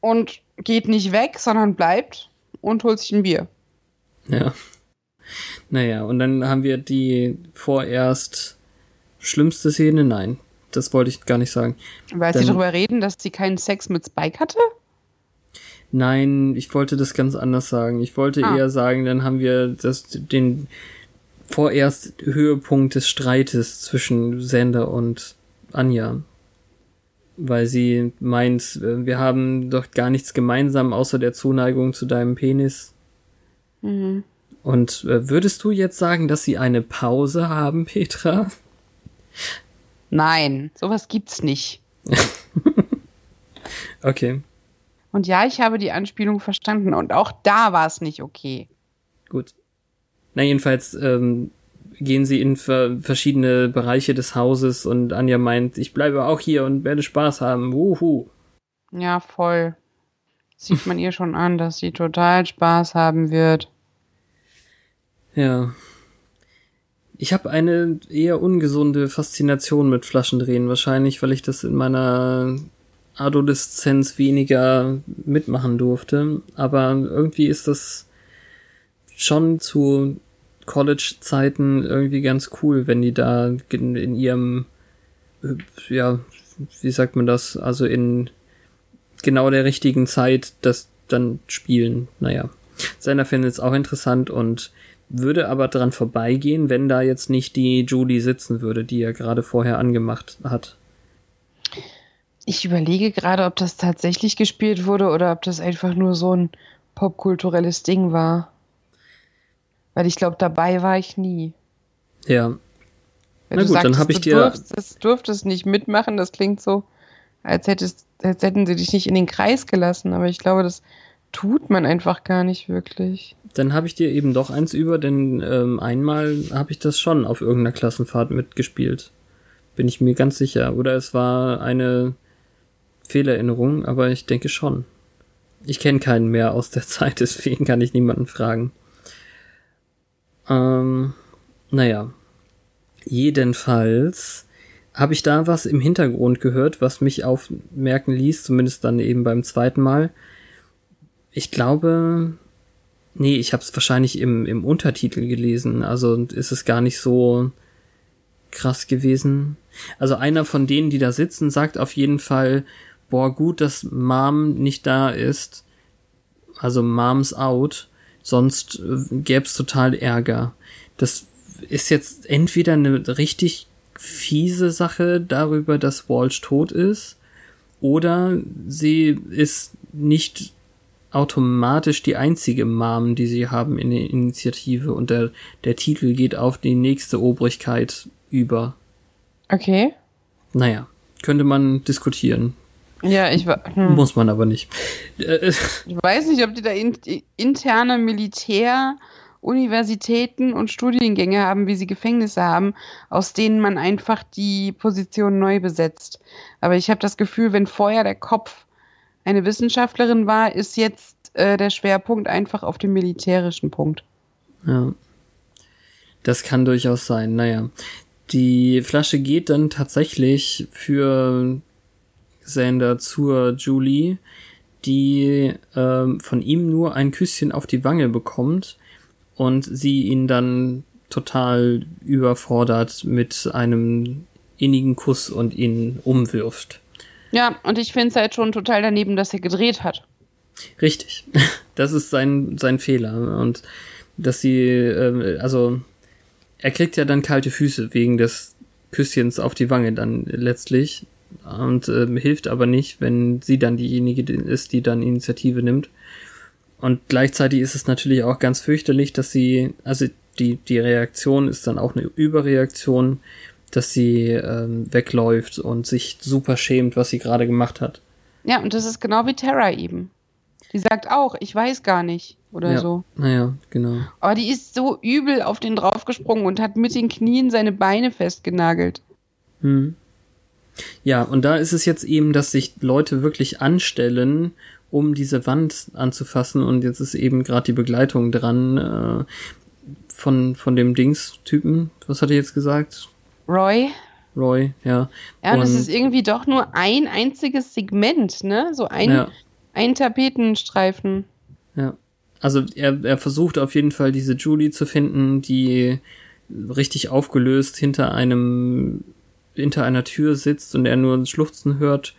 und geht nicht weg, sondern bleibt und holt sich ein Bier. Ja. Naja, und dann haben wir die vorerst schlimmste Szene. Nein, das wollte ich gar nicht sagen. Weil Dann- sie darüber reden, dass sie keinen Sex mit Spike hatte? Nein, ich wollte das ganz anders sagen. Ich wollte Ah. eher sagen, dann haben wir das, den vorerst Höhepunkt des Streites zwischen Sander und Anja. Weil sie meint, wir haben doch gar nichts gemeinsam außer der Zuneigung zu deinem Penis. Mhm. Und äh, würdest du jetzt sagen, dass sie eine Pause haben, Petra? Nein, sowas gibt's nicht. Okay, Und ja, ich habe die Anspielung verstanden und auch da war es nicht okay. gut. Na, jedenfalls ähm, gehen sie in ver verschiedene Bereiche des Hauses und Anja meint, ich bleibe auch hier und werde Spaß haben. Wuhu. Ja, voll. Sieht man ihr schon an, dass sie total Spaß haben wird. Ja. Ich habe eine eher ungesunde Faszination mit Flaschendrehen, wahrscheinlich, weil ich das in meiner Adoleszenz weniger mitmachen durfte. Aber irgendwie ist das schon zu College-Zeiten irgendwie ganz cool, wenn die da in, in ihrem, äh, ja, wie sagt man das, also in genau der richtigen Zeit das dann spielen. Naja. Seiner findet es auch interessant und würde aber dran vorbeigehen, wenn da jetzt nicht die Julie sitzen würde, die er gerade vorher angemacht hat. Ich überlege gerade, ob das tatsächlich gespielt wurde oder ob das einfach nur so ein popkulturelles Ding war. Weil ich glaube, dabei war ich nie. Ja, Wenn Na du gut, dann sagtest, hab ich du dir- Durftest, durftest nicht mitmachen, das klingt so, als, hättest, als hätten sie dich nicht in den Kreis gelassen. Aber ich glaube, das tut man einfach gar nicht wirklich. dann habe ich dir eben doch eins über, denn ähm, einmal habe ich das schon auf irgendeiner Klassenfahrt mitgespielt. Bin ich mir ganz sicher. Oder es war eine Fehlerinnerung, aber ich denke schon. Ich kenne keinen mehr aus der Zeit, deswegen kann ich niemanden fragen. Ähm, naja. Jedenfalls habe ich da was im Hintergrund gehört, was mich aufmerken ließ, zumindest dann eben beim zweiten Mal. Ich glaube, nee, ich habe es wahrscheinlich im, im Untertitel gelesen, also ist es gar nicht so krass gewesen. Also einer von denen, die da sitzen, sagt auf jeden Fall, boah, gut, dass Mom nicht da ist. Also Moms out, sonst äh, gäb's total Ärger. Das ist jetzt entweder eine richtig fiese Sache darüber, dass Walsh tot ist, oder sie ist nicht automatisch die einzige Mom, die sie haben in der Initiative und der, der Titel geht auf die nächste Obrigkeit über. Okay. Naja, könnte man diskutieren. Ja, ich hm. Muss man aber nicht. Äh, Ich weiß nicht, ob die da in, interne Militär, Universitäten und Studiengänge haben, wie sie Gefängnisse haben, aus denen man einfach die Position neu besetzt. Aber ich habe das Gefühl, wenn vorher der Kopf eine Wissenschaftlerin war, ist jetzt äh, der Schwerpunkt einfach auf dem militärischen Punkt. Ja. Das kann durchaus sein. Naja. Die Flasche geht dann tatsächlich für Sander zur Julie, die ähm, von ihm nur ein Küsschen auf die Wange bekommt und sie ihn dann total überfordert mit einem innigen Kuss und ihn umwirft. Ja, und ich finde es halt schon total daneben, dass er gedreht hat. Richtig. Das ist sein, sein Fehler. Und dass sie, äh, also, er kriegt ja dann kalte Füße wegen des Küsschens auf die Wange dann letztlich. Und ähm, hilft aber nicht, wenn sie dann diejenige ist, die dann Initiative nimmt. Und gleichzeitig ist es natürlich auch ganz fürchterlich, dass sie, also die, die Reaktion ist dann auch eine Überreaktion, dass sie ähm, wegläuft und sich super schämt, was sie gerade gemacht hat. Ja, und das ist genau wie Terra eben. Die sagt auch, ich weiß gar nicht oder ja. so. Naja, genau. Aber die ist so übel auf den draufgesprungen und hat mit den Knien seine Beine festgenagelt. Hm. Ja, und da ist es jetzt eben, dass sich Leute wirklich anstellen, um diese Wand anzufassen. Und jetzt ist eben gerade die Begleitung dran äh, von, von dem Dings-Typen. Was hat er jetzt gesagt? Roy? Roy, ja. Ja, und es ist irgendwie doch nur ein einziges Segment, ne? So ein, ja, ein Tapetenstreifen. ja. Also er, er versucht auf jeden Fall diese Julie zu finden, die richtig aufgelöst hinter einem hinter einer Tür sitzt und er nur ein Schluchzen hört.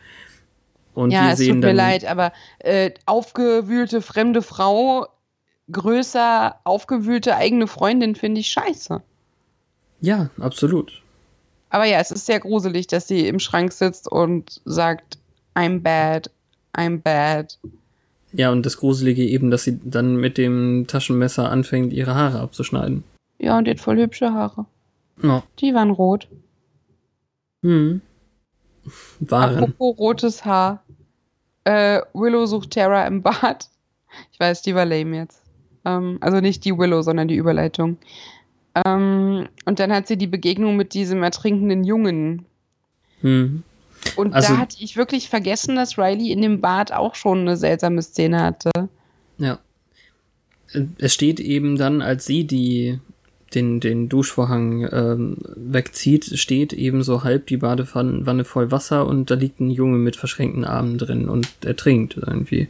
Und ja, es tut mir leid, aber äh, aufgewühlte fremde Frau, größer aufgewühlte eigene Freundin finde ich scheiße. Ja, absolut. Aber ja, es ist sehr gruselig, dass sie im Schrank sitzt und sagt, I'm bad, I'm bad. Ja, und das Gruselige eben, dass sie dann mit dem Taschenmesser anfängt, ihre Haare abzuschneiden. Ja, und die hat voll hübsche Haare. Ja. Die waren rot. Hm. Waren. Apropos rotes Haar. Äh, Willow sucht Tara im Bad. Ich weiß, die war lame jetzt. Ähm, also nicht die Willow, sondern die Überleitung. Ähm, und dann hat sie die Begegnung mit diesem ertrinkenden Jungen. Hm. Und Also- da hatte ich wirklich vergessen, dass Riley in dem Bad auch schon eine seltsame Szene hatte. Ja. Es steht eben dann, als sie die den, den Duschvorhang ähm, wegzieht, steht eben so halb die Badewanne voll Wasser und da liegt ein Junge mit verschränkten Armen drin und er trinkt irgendwie.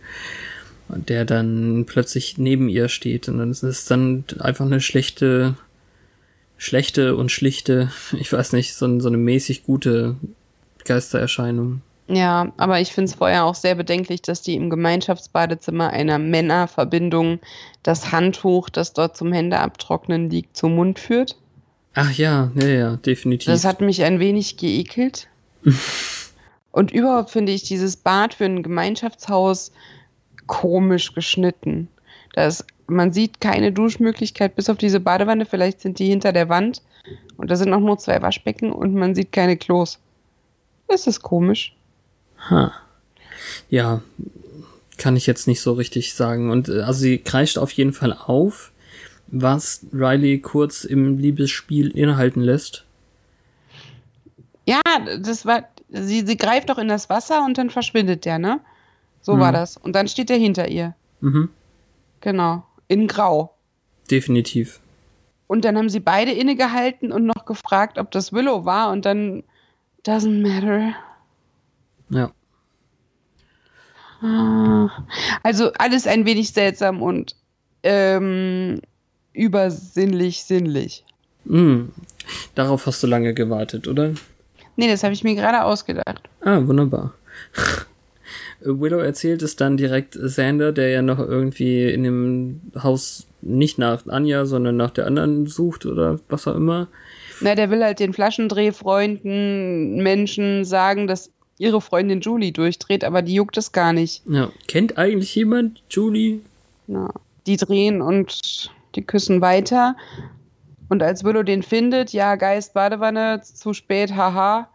Und der dann plötzlich neben ihr steht und dann ist es dann einfach eine schlechte, schlechte und schlichte, ich weiß nicht, so, so eine mäßig gute Geistererscheinung. Ja, aber ich finde es vorher auch sehr bedenklich, dass die im Gemeinschaftsbadezimmer einer Männerverbindung das Handtuch, das dort zum Händeabtrocknen liegt, zum Mund führt. Ach ja, ja, ja, definitiv. Das hat mich ein wenig geekelt. Und überhaupt finde ich dieses Bad für ein Gemeinschaftshaus komisch geschnitten. Da ist, man sieht keine Duschmöglichkeit bis auf diese Badewanne. Vielleicht sind die hinter der Wand. Und da sind auch nur zwei Waschbecken und man sieht keine Klos. Das ist komisch. Ha. Ja, kann ich jetzt nicht so richtig sagen. Und äh, also sie kreischt auf jeden Fall auf, was Riley kurz im Liebesspiel innehalten lässt. Ja, das war. Sie, sie greift doch in das Wasser und dann verschwindet der, ne? So war Mhm. das. Und dann steht er hinter ihr. Mhm, Genau. In Grau. definitiv. Und dann haben sie beide innegehalten und noch gefragt, ob das Willow war. Und dann. Doesn't matter. Ja. Ah. Also alles ein wenig seltsam und ähm, übersinnlich sinnlich. Mm. Darauf hast du lange gewartet, oder? Nee, das habe ich mir gerade ausgedacht. Ah, wunderbar. Willow erzählt es dann direkt Sander, der ja noch irgendwie in dem Haus nicht nach Anja, sondern nach der anderen sucht oder was auch immer. Na, der will halt den Flaschendrehfreunden Menschen sagen, dass ihre Freundin Julie durchdreht, aber die juckt es gar nicht. Ja. Kennt eigentlich jemand Julie? Na, die drehen und die küssen weiter. Und als Willow den findet, ja, Geist, Badewanne, zu spät, haha,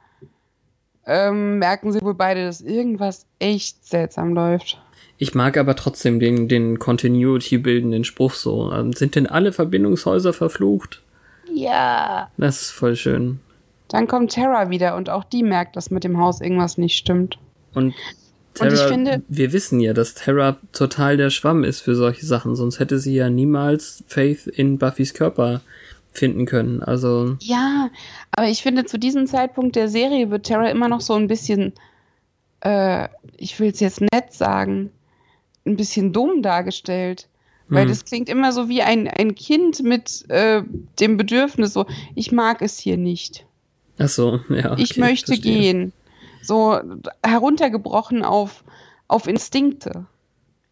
ähm, merken sie wohl beide, dass irgendwas echt seltsam läuft. Ich mag aber trotzdem den, den Continuity-bildenden Spruch so. Ähm, sind denn alle Verbindungshäuser verflucht? Ja. Das ist voll schön. Dann kommt Terra wieder und auch die merkt, dass mit dem Haus irgendwas nicht stimmt. Und Terra, Und ich finde- wir wissen ja, dass Terra total der Schwamm ist für solche Sachen, sonst hätte sie ja niemals Faith in Buffys Körper finden können. Also, Ja, aber ich finde, zu diesem Zeitpunkt der Serie wird Terra immer noch so ein bisschen, äh, ich will es jetzt nett sagen, ein bisschen dumm dargestellt. Weil Hm. das klingt immer so wie ein, ein Kind mit äh, dem Bedürfnis, so, ich mag es hier nicht. ach so, ja. ich okay, möchte verstehe. gehen. So heruntergebrochen auf, auf Instinkte.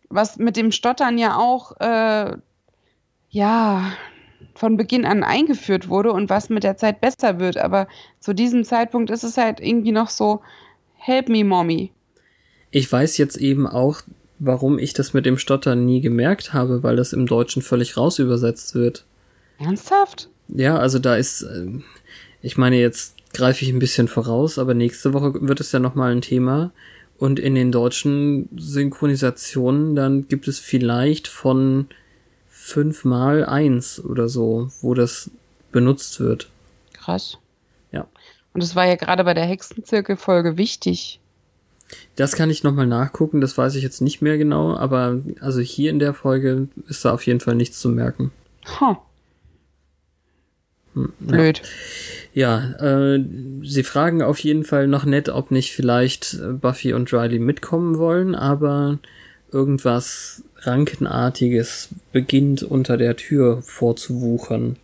Was mit dem Stottern ja auch, äh, ja, von Beginn an eingeführt wurde und was mit der Zeit besser wird. Aber zu diesem Zeitpunkt ist es halt irgendwie noch so, help me, Mommy. Ich weiß jetzt eben auch, warum ich das mit dem Stottern nie gemerkt habe, weil das im Deutschen völlig raus übersetzt wird. Ernsthaft? Ja, also da ist, äh, ich meine, jetzt greife ich ein bisschen voraus, aber nächste Woche wird es ja nochmal ein Thema. Und in den deutschen Synchronisationen, dann gibt es vielleicht von fünfmal eins oder so, wo das benutzt wird. Krass. Ja. Und es war ja gerade bei der Hexenzirkel-Folge wichtig. Das kann ich nochmal nachgucken, das weiß ich jetzt nicht mehr genau, aber also hier in der Folge ist da auf jeden Fall nichts zu merken. Huh. Hm, ja. Blöd. Ja, äh, sie fragen auf jeden Fall noch nett, ob nicht vielleicht Buffy und Riley mitkommen wollen, aber irgendwas Rankenartiges beginnt unter der Tür vorzuwuchern.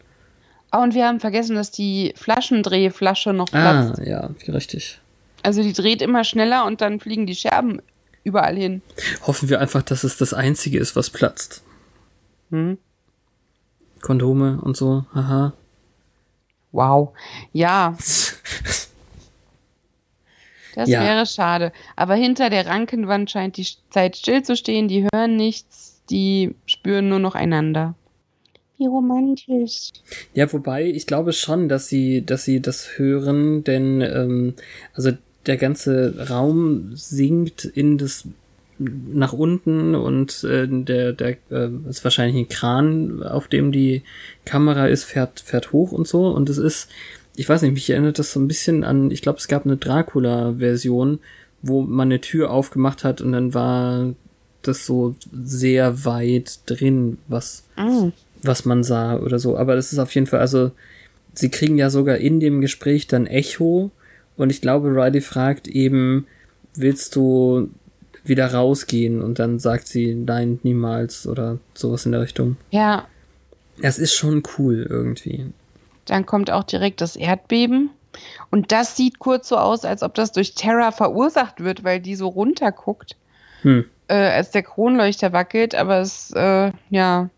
Ah, und wir haben vergessen, dass die Flaschendrehflasche noch Ah, platzt. ja, richtig. Also die dreht immer schneller und dann fliegen die Scherben überall hin. Hoffen wir einfach, dass es das Einzige ist, was platzt. Hm? Kondome und so, haha. Wow. Ja, das Ja. wäre schade. Aber hinter der Rankenwand scheint die Zeit stillzustehen. Die hören nichts, die spüren nur noch einander. Wie romantisch. Ja, wobei, ich glaube schon, dass sie, dass sie das hören, denn ähm, also der ganze Raum sinkt in das nach unten und äh, der, der äh, ist wahrscheinlich ein Kran, auf dem die Kamera ist, fährt, fährt hoch und so. Und es ist, ich weiß nicht, mich erinnert das so ein bisschen an, ich glaube, es gab eine Dracula-Version, wo man eine Tür aufgemacht hat und dann war das so sehr weit drin, was Mm. was man sah oder so. Aber das ist auf jeden Fall, also sie kriegen ja sogar in dem Gespräch dann Echo und ich glaube, Riley fragt eben, willst du wieder rausgehen? Und dann sagt sie, nein, niemals oder sowas in der Richtung. Ja, Es ist schon cool irgendwie. Dann kommt auch direkt das Erdbeben. Und das sieht kurz so aus, als ob das durch Terra verursacht wird, weil die so runterguckt, Hm. äh, als der Kronleuchter wackelt. Aber es, äh, ja,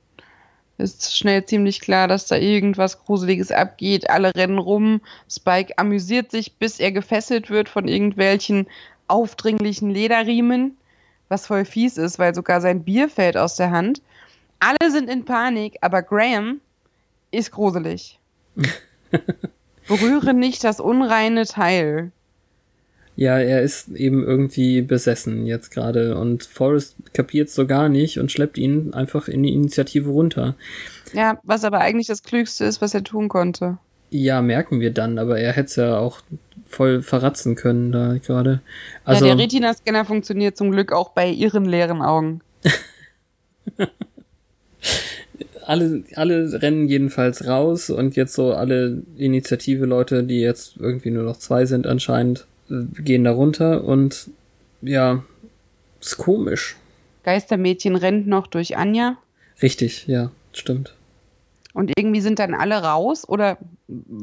ist schnell ziemlich klar, dass da irgendwas Gruseliges abgeht. Alle rennen rum. Spike amüsiert sich, bis er gefesselt wird von irgendwelchen aufdringlichen Lederriemen, was voll fies ist, weil sogar sein Bier fällt aus der Hand. Alle sind in Panik, aber Graham ist gruselig. Berühre nicht das unreine Teil. Ja, er ist eben irgendwie besessen jetzt gerade und Forrest kapiert so gar nicht und schleppt ihn einfach in die Initiative runter. Ja, was aber eigentlich das Klügste ist, was er tun konnte. Ja, merken wir dann, aber er hätte es ja auch voll verratzen können da gerade. Also, ja, der Retina-Scanner funktioniert zum Glück auch bei ihren leeren Augen. alle, alle rennen jedenfalls raus und jetzt so alle Initiative-Leute, die jetzt irgendwie nur noch zwei sind anscheinend, äh, gehen da runter und ja, ist komisch. Geistermädchen rennt noch durch Anja Richtig, ja, stimmt. und irgendwie sind dann alle raus oder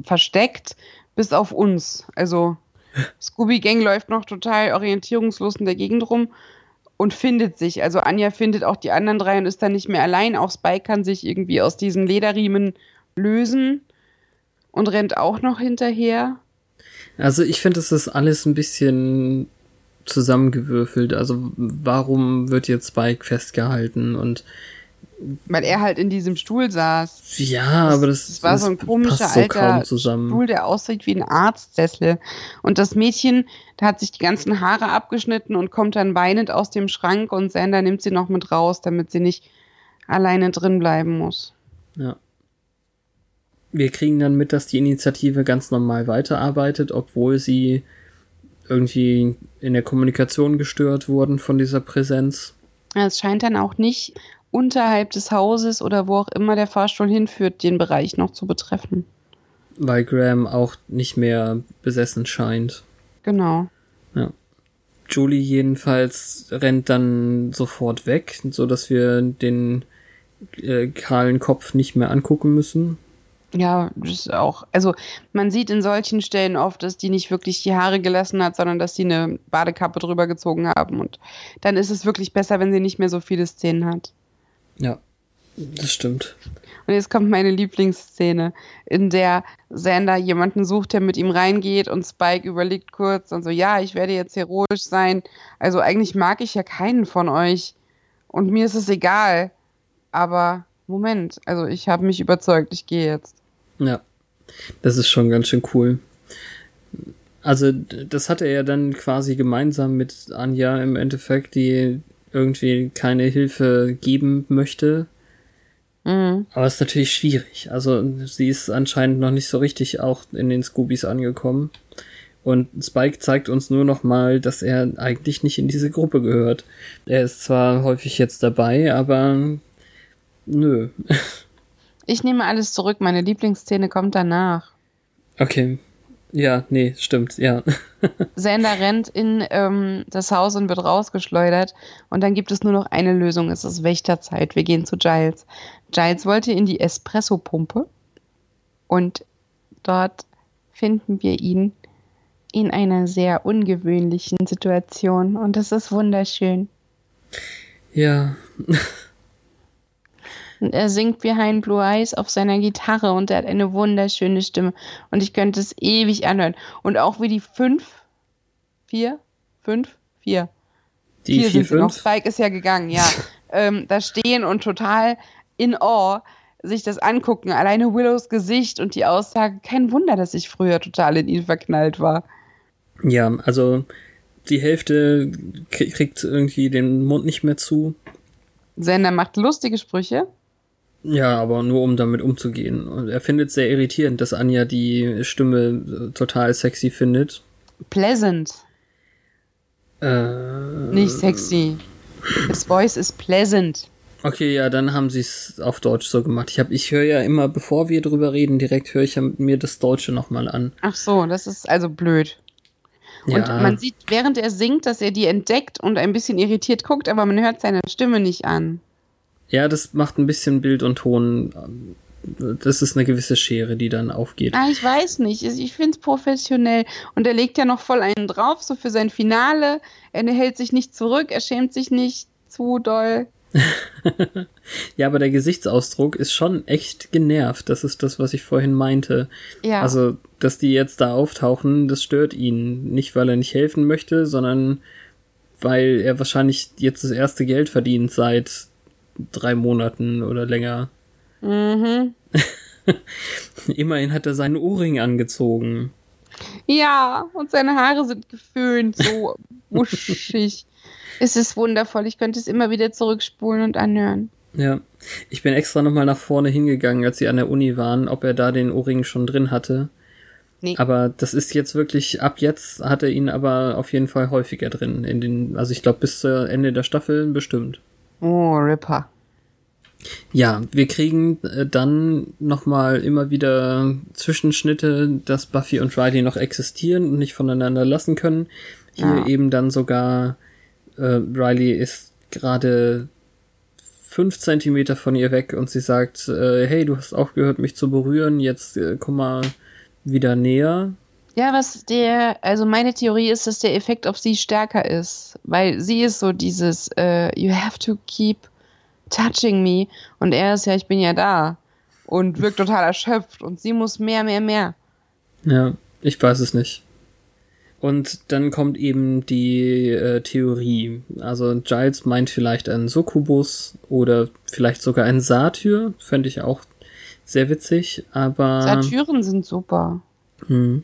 versteckt, bis auf uns. Also Scooby Gang läuft noch total orientierungslos in der Gegend rum und findet sich. Also Anja findet auch die anderen drei und ist dann nicht mehr allein. Auch Spike kann sich irgendwie aus diesen Lederriemen lösen und rennt auch noch hinterher. Also ich finde, es ist alles ein bisschen zusammengewürfelt. Also warum wird jetzt Spike festgehalten und Weil er halt in diesem Stuhl saß. Ja, Das- aber das, das war so ein das komischer so alter. Stuhl, der aussieht wie ein Arztsessel. Und das Mädchen, da hat sich die ganzen Haare abgeschnitten und kommt dann weinend aus dem Schrank und Sander nimmt sie noch mit raus, damit sie nicht alleine drin bleiben muss. Ja. Wir kriegen dann mit, dass die Initiative ganz normal weiterarbeitet, obwohl sie irgendwie in der Kommunikation gestört wurden von dieser Präsenz. Es scheint dann auch nicht unterhalb des Hauses oder wo auch immer der Fahrstuhl hinführt, den Bereich noch zu betreffen. Weil Graham auch nicht mehr besessen scheint. Genau. Julie jedenfalls rennt dann sofort weg, so dass wir den äh, kahlen Kopf nicht mehr angucken müssen. Ja, das ist auch. Also man sieht in solchen Stellen oft, dass die nicht wirklich die Haare gelassen hat, sondern dass sie eine Badekappe drüber gezogen haben. Und dann ist es wirklich besser, wenn sie nicht mehr so viele Szenen hat. Ja, das stimmt. Und jetzt kommt meine Lieblingsszene, in der Sander jemanden sucht, der mit ihm reingeht und Spike überlegt kurz und so, ja, ich werde jetzt heroisch sein. Also eigentlich mag ich ja keinen von euch. Und mir ist es egal. Aber Moment, also ich habe mich überzeugt, ich gehe jetzt. Ja, das ist schon ganz schön cool. Also, das hatte er ja dann quasi gemeinsam mit Anja im Endeffekt, die irgendwie keine Hilfe geben möchte. Mhm. Aber es ist natürlich schwierig. Also, sie ist anscheinend noch nicht so richtig auch in den Scoobies angekommen. Und Spike zeigt uns nur noch mal, dass er eigentlich nicht in diese Gruppe gehört. Er ist zwar häufig jetzt dabei, aber nö. Ich nehme alles zurück, meine Lieblingsszene kommt danach. Okay. Ja, nee, stimmt, ja. Sander rennt in ähm, das Haus und wird rausgeschleudert. Und dann gibt es nur noch eine Lösung. Es ist Wächterzeit. Wir gehen zu Giles. Giles wollte in die Espresso-Pumpe. Und dort finden wir ihn in einer sehr ungewöhnlichen Situation. Und das ist wunderschön. Ja, Und er singt Behind Blue Eyes auf seiner Gitarre und er hat eine wunderschöne Stimme. Und ich könnte es ewig anhören. Und auch wie die fünf, vier, fünf, vier, die Vier 4, sind sie noch. 5. Spike ist ja gegangen, ja. ähm, da stehen und total in awe sich das angucken. Alleine Willows Gesicht und die Aussage, kein Wunder, dass ich früher total in ihn verknallt war. Ja, also die Hälfte kriegt irgendwie den Mund nicht mehr zu. Sender macht lustige Sprüche. Ja, aber nur um damit umzugehen. Und er findet sehr irritierend, dass Anja die Stimme äh, total sexy findet. Pleasant, Äh, nicht sexy. His voice is pleasant. okay, ja, dann haben sie es auf Deutsch so gemacht. Ich hab, ich höre ja immer, bevor wir drüber reden, direkt höre ich ja mir das Deutsche nochmal an. Ach so, das ist also blöd. Und Ja, man sieht, während er singt, dass er die entdeckt und ein bisschen irritiert guckt, aber man hört seine Stimme nicht an. Ja, das macht ein bisschen Bild und Ton. Das ist eine gewisse Schere, die dann aufgeht. Ah, ich weiß nicht. Ich finde es professionell. Und er legt ja noch voll einen drauf, so für sein Finale. Er hält sich nicht zurück, er schämt sich nicht zu doll. Ja, aber der Gesichtsausdruck ist schon echt genervt. Das ist das, was ich vorhin meinte. Ja, Also, dass die jetzt da auftauchen, das stört ihn. Nicht, weil er nicht helfen möchte, sondern weil er wahrscheinlich jetzt das erste Geld verdient seit drei Monaten oder länger. mhm. Immerhin hat er seinen Ohrring angezogen. ja, und seine Haare sind geföhnt, so wuschig. es ist wundervoll. Ich könnte es immer wieder zurückspulen und anhören. Ja. Ich bin extra nochmal nach vorne hingegangen, als sie an der Uni waren, ob er da den Ohrring schon drin hatte. Nee. Aber das ist jetzt wirklich, ab jetzt hat er ihn aber auf jeden Fall häufiger drin. In den, also ich glaube bis zu Ende der Staffel bestimmt. Oh, Ripper. Ja, wir kriegen äh, dann nochmal immer wieder Zwischenschnitte, dass Buffy und Riley noch existieren und nicht voneinander lassen können. Hier Ja. eben dann sogar, äh, Riley ist gerade fünf Zentimeter von ihr weg und sie sagt, äh, hey, du hast aufgehört, mich zu berühren, jetzt äh, komm mal wieder näher. Ja, was der, also meine Theorie ist, dass der Effekt auf sie stärker ist, weil sie ist so dieses, äh, you have to keep touching me und er ist ja, ich bin ja da und wirkt total erschöpft und sie muss mehr, mehr, mehr. Ja, ich weiß es nicht. Und dann kommt eben die äh, Theorie. Also Giles meint vielleicht einen Succubus oder vielleicht sogar einen Satyr. Fände ich auch sehr witzig, aber. Satyren sind super. Hm.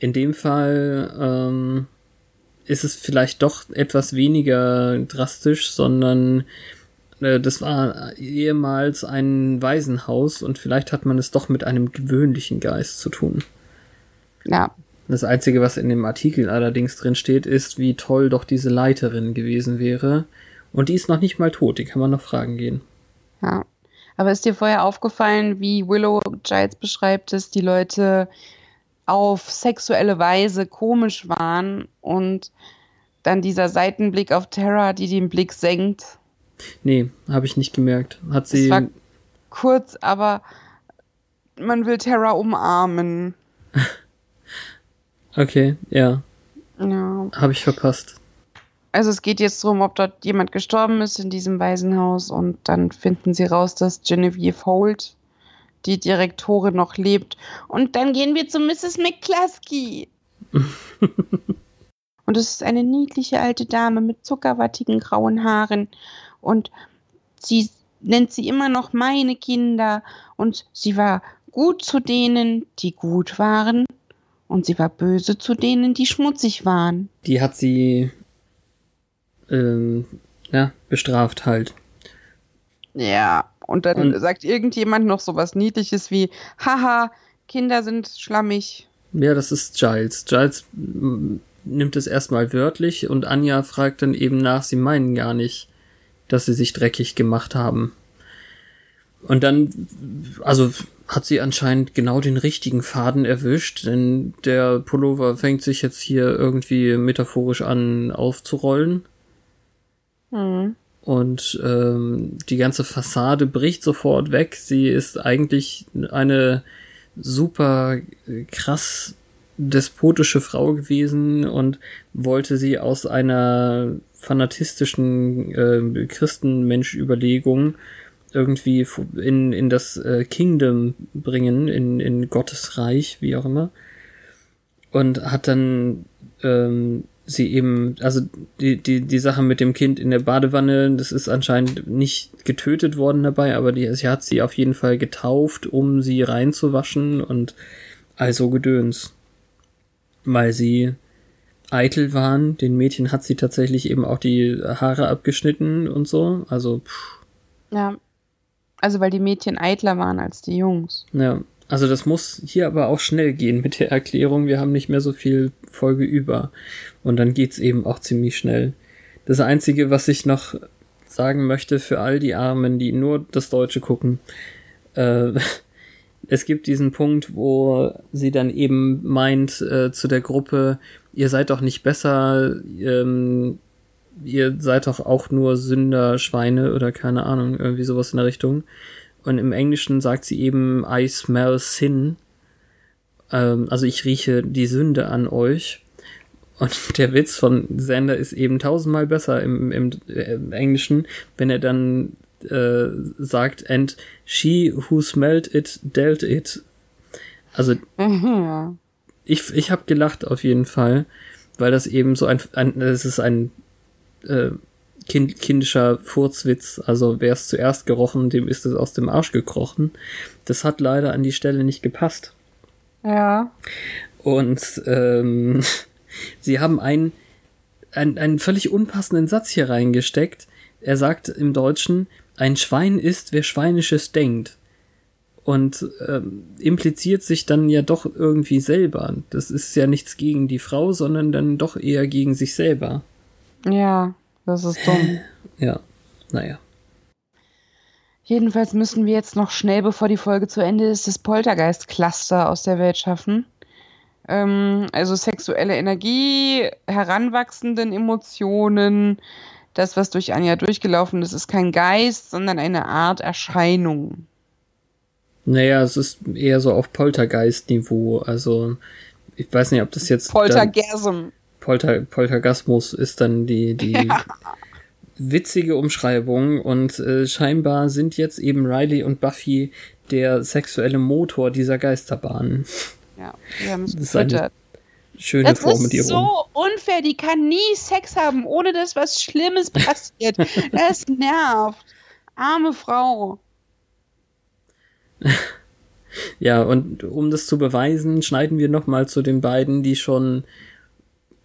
In dem Fall ähm, ist es vielleicht doch etwas weniger drastisch, sondern äh, das war ehemals ein Waisenhaus und vielleicht hat man es doch mit einem gewöhnlichen Geist zu tun. Ja, das Einzige, was in dem Artikel allerdings drin steht, ist, wie toll doch diese Leiterin gewesen wäre. Und die ist noch nicht mal tot, die kann man noch fragen gehen. Ja. Aber ist dir vorher aufgefallen, wie Willow Giles beschreibt, dass die Leute auf sexuelle Weise komisch waren und dann dieser Seitenblick auf Terra, die den Blick senkt? Nee, habe ich nicht gemerkt. Hat sie. Es war kurz, aber man will Terra umarmen. Okay, ja. Ja. Habe ich verpasst. Also es geht jetzt darum, ob dort jemand gestorben ist in diesem Waisenhaus und dann finden sie raus, dass Genevieve Holt, die Direktorin, noch lebt. Und dann gehen wir zu Mrs. McCluskey. und es ist eine niedliche alte Dame mit zuckerwattigen grauen Haaren. Und sie nennt sie immer noch meine Kinder. Und sie war gut zu denen, die gut waren und sie war böse zu denen, die schmutzig waren. Die hat sie ähm, ja, bestraft halt. Ja, und dann und, sagt irgendjemand noch so was Niedliches wie, haha, Kinder sind schlammig. Ja, das ist Giles. Giles nimmt es erstmal wörtlich und Anja fragt dann eben nach, sie meinen gar nicht, dass sie sich dreckig gemacht haben. Und dann, also hat sie anscheinend genau den richtigen Faden erwischt, denn der Pullover fängt sich jetzt hier irgendwie metaphorisch an aufzurollen. Mhm. Und ähm, die ganze Fassade bricht sofort weg. Sie ist eigentlich eine super krass despotische Frau gewesen und wollte sie aus einer fanatistischen äh, Christenmensch-Überlegung irgendwie in, in das äh, Kingdom bringen, in, in Gottes Reich, wie auch immer. Und hat dann ähm, sie eben, also die, die, die Sache mit dem Kind in der Badewanne, das ist anscheinend nicht getötet worden dabei, aber die, sie hat sie auf jeden Fall getauft, um sie reinzuwaschen und also Gedöns. Weil sie eitel waren, den Mädchen hat sie tatsächlich eben auch die Haare abgeschnitten und so, also pff. Ja, also weil die Mädchen eitler waren als die Jungs. Ja, also das muss hier aber auch schnell gehen mit der Erklärung. Wir haben nicht mehr so viel Folge über. Und dann geht's eben auch ziemlich schnell. Das Einzige, was ich noch sagen möchte für all die Armen, die nur das Deutsche gucken, äh, es gibt diesen Punkt, wo sie dann eben meint äh, zu der Gruppe, ihr seid doch nicht besser, ähm, ihr seid doch auch nur Sünder, Schweine oder keine Ahnung, irgendwie sowas in der Richtung. Und im Englischen sagt sie eben, I smell sin. Ähm, also ich rieche die Sünde an euch. Und der Witz von Sander ist eben tausendmal besser im, im, im Englischen, wenn er dann äh, sagt, and she who smelled it dealt it. Also mhm. ich, ich habe gelacht auf jeden Fall, weil das eben so ein, ein es ist ein äh, kind, kindischer Furzwitz. Also wer es zuerst gerochen, dem ist es aus dem Arsch gekrochen. Das hat leider an die Stelle nicht gepasst. Ja. Und ähm, sie haben einen, einen, einen völlig unpassenden Satz hier reingesteckt. Er sagt im Deutschen, ein Schwein ist, wer Schweinisches denkt. Und ähm, impliziert sich dann ja doch irgendwie selber. Das ist ja nichts gegen die Frau, sondern dann doch eher gegen sich selber. Ja, das ist dumm. Ja, naja. Jedenfalls müssen wir jetzt noch schnell, bevor die Folge zu Ende ist, das Poltergeist-Cluster aus der Welt schaffen. Ähm, also sexuelle Energie, heranwachsenden Emotionen. Das, was durch Anja durchgelaufen ist, ist kein Geist, sondern eine Art Erscheinung. Naja, es ist eher so auf Poltergeist-Niveau. Also, ich weiß nicht, ob das jetzt. Poltergasm. Polter, Poltergasmus ist dann die, die ja. witzige Umschreibung und äh, scheinbar sind jetzt eben Riley und Buffy der sexuelle Motor dieser Geisterbahn. Ja, wir haben es gefüttert. Schöne Das ist Formulierung. so unfair. Die kann nie Sex haben, ohne dass was Schlimmes passiert. Das nervt. Arme Frau. Ja, und um das zu beweisen, schneiden wir nochmal zu den beiden, die schon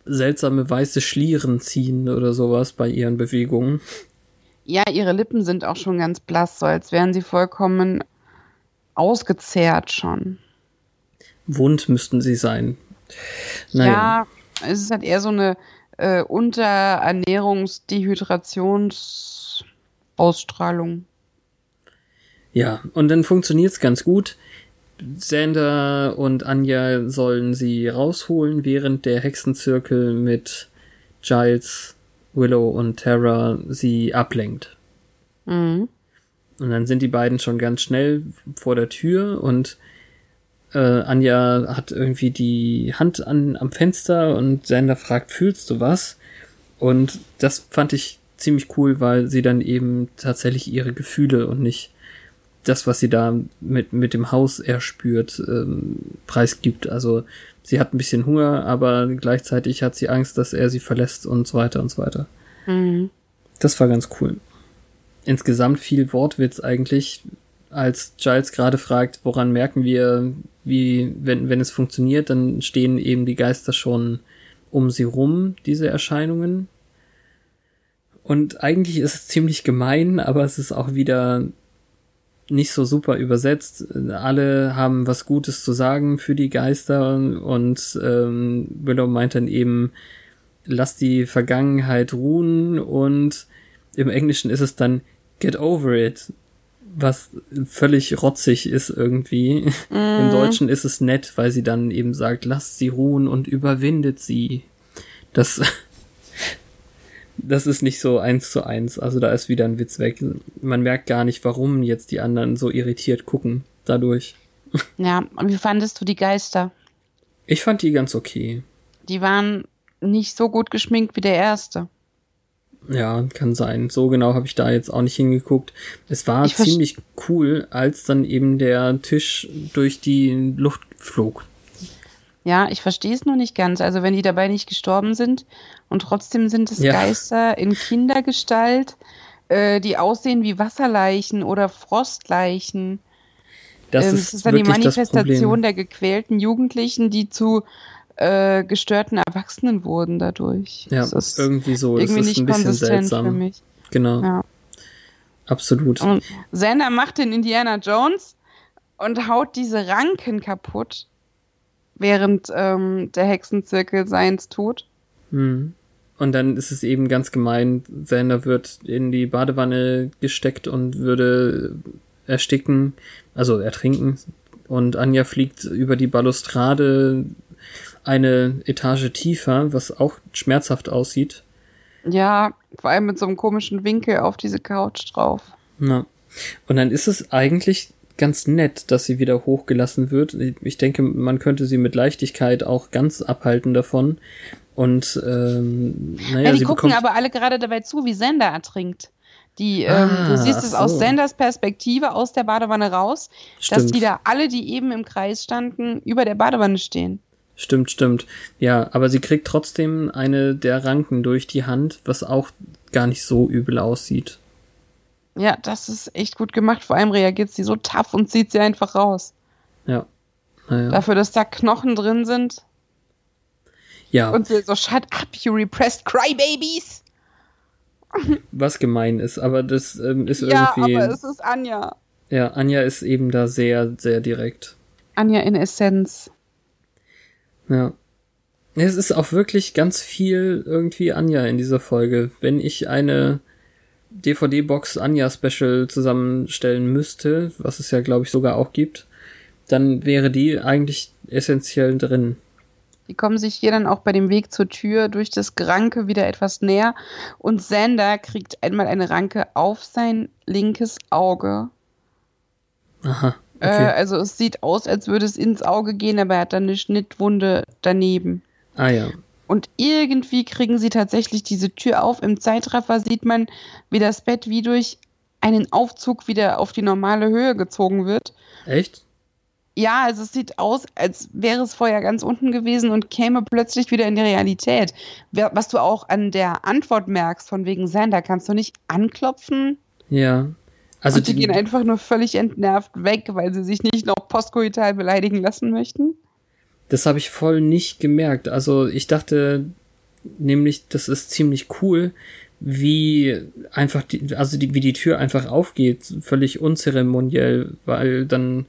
seltsame weiße Schlieren ziehen oder sowas bei ihren Bewegungen. Ja, ihre Lippen sind auch schon ganz blass, so als wären sie vollkommen ausgezehrt schon. Wund müssten sie sein. Naja. Ja, es ist halt eher so eine äh, Unterernährungs-Dehydrations-Ausstrahlung. Ja, und dann funktioniert's ganz gut. Xander und Anja sollen sie rausholen, während der Hexenzirkel mit Giles, Willow und Terra sie ablenkt. Mhm. Und dann sind die beiden schon ganz schnell vor der Tür und äh, Anja hat irgendwie die Hand an, am Fenster und Xander fragt, fühlst du was? Und das fand ich ziemlich cool, weil sie dann eben tatsächlich ihre Gefühle und nicht das, was sie da mit, mit dem Haus erspürt, ähm, preisgibt. Also sie hat ein bisschen Hunger, aber gleichzeitig hat sie Angst, dass er sie verlässt und so weiter und so weiter. Mhm. Das war ganz cool. Insgesamt viel Wortwitz eigentlich, als Giles gerade fragt, woran merken wir, wie, wenn, wenn es funktioniert, dann stehen eben die Geister schon um sie rum, diese Erscheinungen. Und eigentlich ist es ziemlich gemein, aber es ist auch wieder nicht so super übersetzt. Alle haben was Gutes zu sagen für die Geister und ähm, Willow meint dann eben, lass die Vergangenheit ruhen und im Englischen ist es dann get over it, was völlig rotzig ist irgendwie. Im Deutschen ist es nett, weil sie dann eben sagt, lasst sie ruhen und überwindet sie. Das, das ist nicht so eins zu eins. Also da ist wieder ein Witz weg. Man merkt gar nicht, warum jetzt die anderen so irritiert gucken dadurch. Ja, und wie fandest du die Geister? Ich fand die ganz okay. Die waren nicht so gut geschminkt wie der erste. Ja, kann sein. So genau habe ich da jetzt auch nicht hingeguckt. Es war Ich ziemlich cool, als dann eben der Tisch durch die Luft flog. Ja, ich verstehe es nur nicht ganz. Also wenn die dabei nicht gestorben sind und trotzdem sind es Ja. Geister in Kindergestalt, äh, die aussehen wie Wasserleichen oder Frostleichen. Das ähm, ist, ist dann die das Manifestation der gequälten Jugendlichen, die zu äh, gestörten Erwachsenen wurden dadurch. Ja, das ist irgendwie so. Das irgendwie ist nicht ein bisschen konsistent für seltsam. mich. Genau, Ja. absolut. Und Xander macht den Indiana Jones und haut diese Ranken kaputt, während ähm, der Hexenzirkel seins tut. Hm. Und dann ist es eben ganz gemein, Xander wird in die Badewanne gesteckt und würde ersticken, also ertrinken. Und Anja fliegt über die Balustrade eine Etage tiefer, was auch schmerzhaft aussieht. Ja, vor allem mit so einem komischen Winkel auf diese Couch drauf. Na. Und dann ist es eigentlich ganz nett, dass sie wieder hochgelassen wird. Ich denke, man könnte sie mit Leichtigkeit auch ganz abhalten davon. Und ähm, naja, Ja, die gucken aber alle gerade dabei zu, wie Xander ertrinkt. Die, Ah, ähm, du siehst es aus so. Xanders Perspektive aus der Badewanne raus, dass Stimmt. die da alle, die eben im Kreis standen, über der Badewanne stehen. Stimmt, stimmt. Ja, aber sie kriegt trotzdem eine der Ranken durch die Hand, was auch gar nicht so übel aussieht. Ja, das ist echt gut gemacht. Vor allem reagiert sie so tough und zieht sie einfach raus. Ja. Naja. Dafür, dass da Knochen drin sind. Ja, Und sie so, shut up, you repressed crybabies. was gemein ist, aber das ähm, ist Ja, irgendwie. aber es ist Anja. ja, Anja ist eben da sehr, sehr direkt. Anja in Essenz. Ja. Es ist auch wirklich ganz viel irgendwie Anja in dieser Folge. Wenn ich eine DVD-Box Anja Special zusammenstellen müsste, was es ja glaube ich sogar auch gibt, dann wäre die eigentlich essentiell drin. Die kommen sich hier dann auch bei dem Weg zur Tür durch das Geranke wieder etwas näher. Und Xander kriegt einmal eine Ranke auf sein linkes Auge. Aha. Äh, Okay. also es sieht aus, als würde es ins Auge gehen, aber er hat dann eine Schnittwunde daneben. ah ja. Und irgendwie kriegen sie tatsächlich diese Tür auf. Im Zeitraffer sieht man, wie das Bett wie durch einen Aufzug wieder auf die normale Höhe gezogen wird. Echt? ja, also es sieht aus, als wäre es vorher ganz unten gewesen und käme plötzlich wieder in die Realität. Was du auch an der Antwort merkst, von wegen Sander, kannst du nicht anklopfen? Ja. Also und die, die gehen einfach nur völlig entnervt weg, weil sie sich nicht noch postkoital beleidigen lassen möchten. Das habe ich voll nicht gemerkt. Also ich dachte nämlich, das ist ziemlich cool, wie einfach die, also die, wie die Tür einfach aufgeht, völlig unzeremoniell, weil dann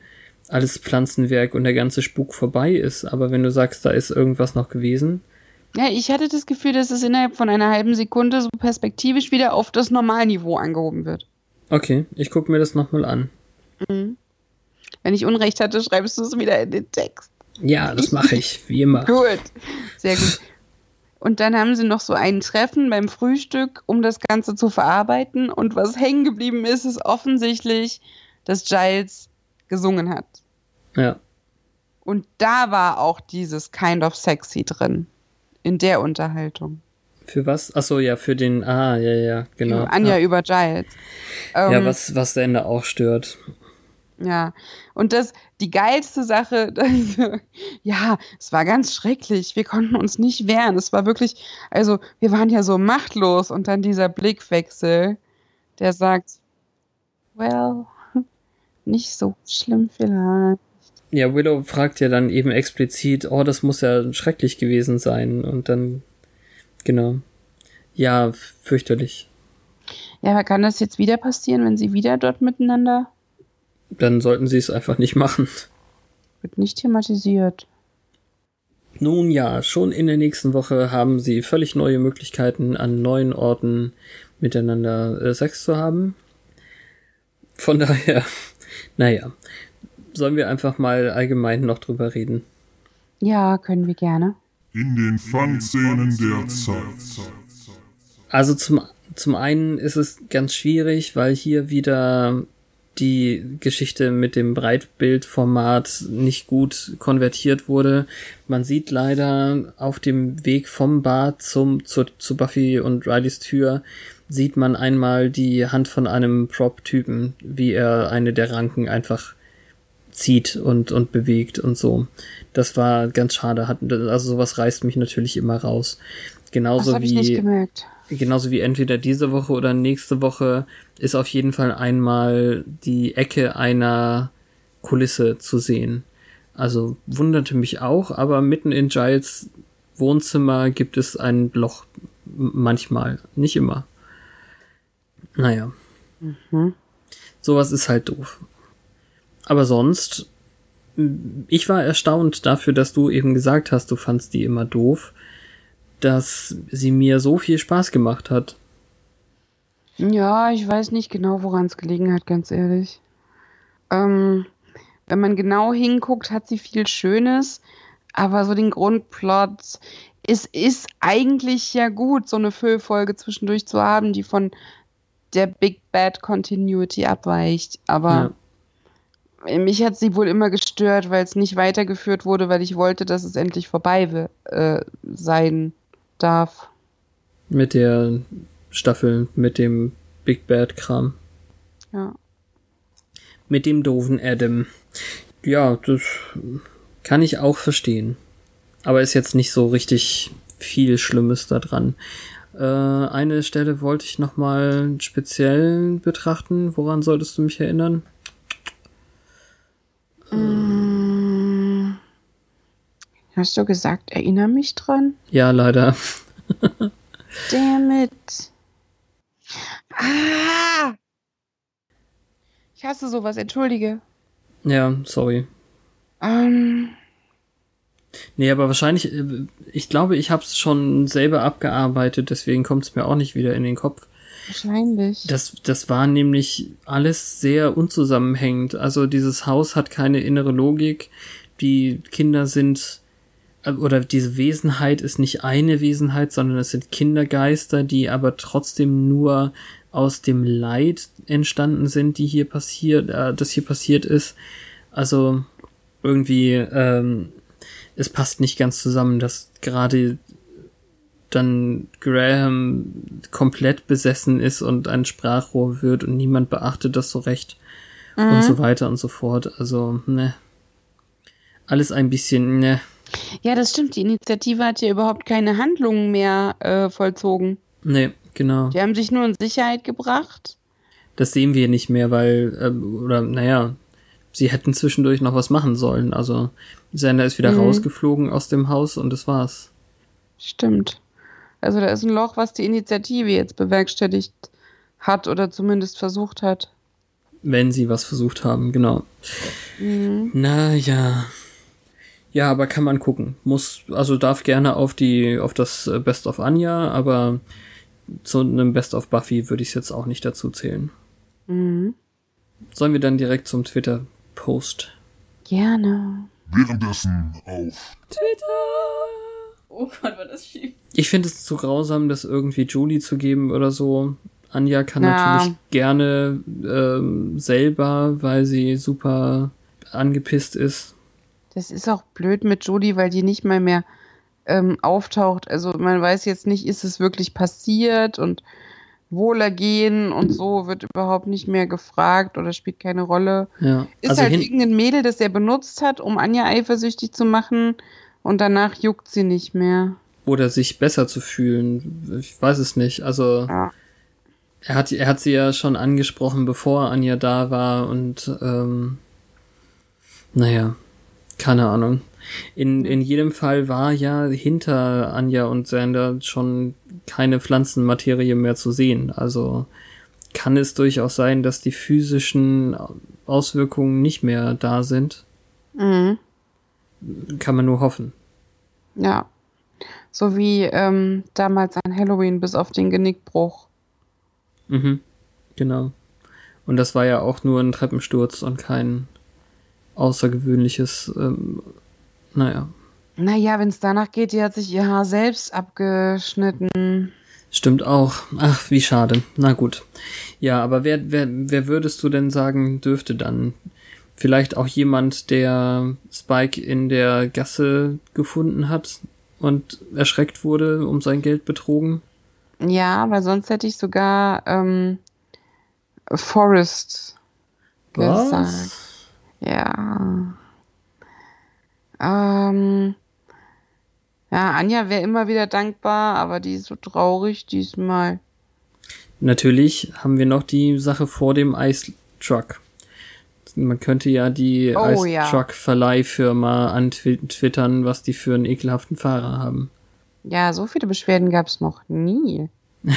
alles Pflanzenwerk und der ganze Spuk vorbei ist. Aber wenn du sagst, da ist irgendwas noch gewesen. Ja, ich hatte das Gefühl, dass es innerhalb von einer halben Sekunde so perspektivisch wieder auf das Normalniveau angehoben wird. Okay, ich gucke mir das nochmal an. Mhm. Wenn ich Unrecht hatte, schreibst du es wieder in den Text. Ja, das mache ich, wie immer. gut, sehr gut. Und dann haben sie noch so ein Treffen beim Frühstück, um das Ganze zu verarbeiten. Und was hängen geblieben ist, ist offensichtlich, dass Giles gesungen hat. Ja. Und da war auch dieses Kind of Sexy drin. In der Unterhaltung. Für was? Achso, ja, für den, ah, ja, ja, genau. Anja ja. über Giles. Ähm, ja, was, was der Ende auch stört. Ja, und das, die geilste Sache, das, ja, es war ganz schrecklich. Wir konnten uns nicht wehren. Es war wirklich, also, wir waren ja so machtlos und dann dieser Blickwechsel, der sagt, well, nicht so schlimm vielleicht. Ja, Willow fragt ja dann eben explizit, oh, das muss ja schrecklich gewesen sein. Und dann, genau. Ja, fürchterlich. Ja, aber kann das jetzt wieder passieren, wenn sie wieder dort miteinander? Dann sollten sie es einfach nicht machen. Wird nicht thematisiert. Nun ja, schon in der nächsten Woche haben sie völlig neue Möglichkeiten, an neuen Orten miteinander äh, Sex zu haben. Von daher naja, sollen wir einfach mal allgemein noch drüber reden? Ja, können wir gerne. In den Fun-Szenen der Zeit. Also zum, zum einen ist es ganz schwierig, weil hier wieder die Geschichte mit dem Breitbildformat nicht gut konvertiert wurde. Man sieht leider auf dem Weg vom Bad zum, zu, zu Buffy und Rileys Tür, sieht man einmal die Hand von einem Prop-Typen, wie er eine der Ranken einfach zieht und, und bewegt und so. Das war ganz schade. Hat, also sowas reißt mich natürlich immer raus. Genauso das wie. Ich nicht gemerkt. Genauso wie entweder diese Woche oder nächste Woche ist auf jeden Fall einmal die Ecke einer Kulisse zu sehen. Also wunderte mich auch, aber mitten in Giles Wohnzimmer gibt es ein Loch manchmal, nicht immer. Naja. Mhm. Sowas ist halt doof. Aber sonst, ich war erstaunt dafür, dass du eben gesagt hast, du fandst die immer doof, dass sie mir so viel Spaß gemacht hat. Ja, ich weiß nicht genau, woran es gelegen hat, ganz ehrlich. Ähm, wenn man genau hinguckt, hat sie viel Schönes, aber so den Grundplot, es ist eigentlich ja gut, so eine Füllfolge zwischendurch zu haben, die von der Big Bad Continuity abweicht. Aber ja. mich hat sie wohl immer gestört, weil es nicht weitergeführt wurde, weil ich wollte, dass es endlich vorbei äh, sein darf. Mit der Staffel, mit dem Big Bad Kram. Ja. Mit dem doofen Adam. Ja, das kann ich auch verstehen. Aber ist jetzt nicht so richtig viel Schlimmes da dran. Äh, eine Stelle wollte ich nochmal speziell betrachten. Woran solltest du mich erinnern? Ähm, hast du gesagt, erinnere mich dran? Ja, leider. Damn it. Ah! Ich hasse sowas, entschuldige. Ja, sorry. Ähm. Nee, aber wahrscheinlich, äh, ich glaube, ich habe es schon selber abgearbeitet, deswegen kommt es mir auch nicht wieder in den Kopf. Wahrscheinlich. Das, das war nämlich alles sehr unzusammenhängend. Also dieses Haus hat keine innere Logik. Die Kinder sind, oder diese Wesenheit ist nicht eine Wesenheit, sondern es sind Kindergeister, die aber trotzdem nur aus dem Leid entstanden sind, die hier passiert, äh, das hier passiert ist. Also irgendwie ähm, es passt nicht ganz zusammen, dass gerade dann Graham komplett besessen ist und ein Sprachrohr wird und niemand beachtet das so recht mhm. und so weiter und so fort. Also, ne. alles ein bisschen, ne. Ja, das stimmt. Die Initiative hat ja überhaupt keine Handlungen mehr äh, vollzogen. Nee, genau. Die haben sich nur in Sicherheit gebracht. Das sehen wir nicht mehr, weil, äh, oder naja, sie hätten zwischendurch noch was machen sollen. Also Sander ist wieder Mhm. rausgeflogen aus dem Haus und das war's. Stimmt. Also da ist ein Loch, was die Initiative jetzt bewerkstelligt hat oder zumindest versucht hat. Wenn sie was versucht haben, genau. Mhm. Naja. Ja, aber kann man gucken. Muss, also darf gerne auf die, auf das äh, Best of Anja, aber zu einem Best of Buffy würde ich es jetzt auch nicht dazu zählen. Mhm. Sollen wir dann direkt zum Twitter-Post? Gerne. Währenddessen auf Oh Gott, war das schief. Ich finde es zu grausam, das irgendwie Julie zu geben oder so. Anja kann Ja. natürlich gerne ähm, selber, weil sie super angepisst ist. Das ist auch blöd mit Jodie, weil die nicht mal mehr ähm, auftaucht. Also man weiß jetzt nicht, ist es wirklich passiert und Wohlergehen und so wird überhaupt nicht mehr gefragt oder spielt keine Rolle. Ja. Ist also halt irgendein Mädel, das er benutzt hat, um Anja eifersüchtig zu machen und danach juckt sie nicht mehr. oder sich besser zu fühlen. Ich weiß es nicht. Also Ja. er hat, er hat sie ja schon angesprochen, bevor Anja da war und ähm, naja, keine Ahnung. In, in jedem Fall war ja hinter Anja und Sander schon keine Pflanzenmaterie mehr zu sehen. Also kann es durchaus sein, dass die physischen Auswirkungen nicht mehr da sind. Mhm. Kann man nur hoffen. Ja. So wie ähm, damals an Halloween bis auf den Genickbruch. Mhm, genau. Und das war ja auch nur ein Treppensturz und kein außergewöhnliches, ähm, naja. Naja, wenn es danach geht, die hat sich ihr Haar selbst abgeschnitten. Stimmt auch. Ach, wie schade. Na gut. Ja, aber wer, wer, wer würdest du denn sagen, dürfte dann? Vielleicht auch jemand, der Spike in der Gasse gefunden hat und erschreckt wurde, um sein Geld betrogen? Ja, weil sonst hätte ich sogar ähm, Forrest gesagt. Ja. Ähm, ja, Anja wäre immer wieder dankbar, aber die ist so traurig diesmal. Natürlich haben wir noch die Sache vor dem Ice Truck. Man könnte ja die Oh, Ice ja. Truck Verleihfirma antwittern, was die für einen ekelhaften Fahrer haben. Ja, so viele Beschwerden gab es noch nie.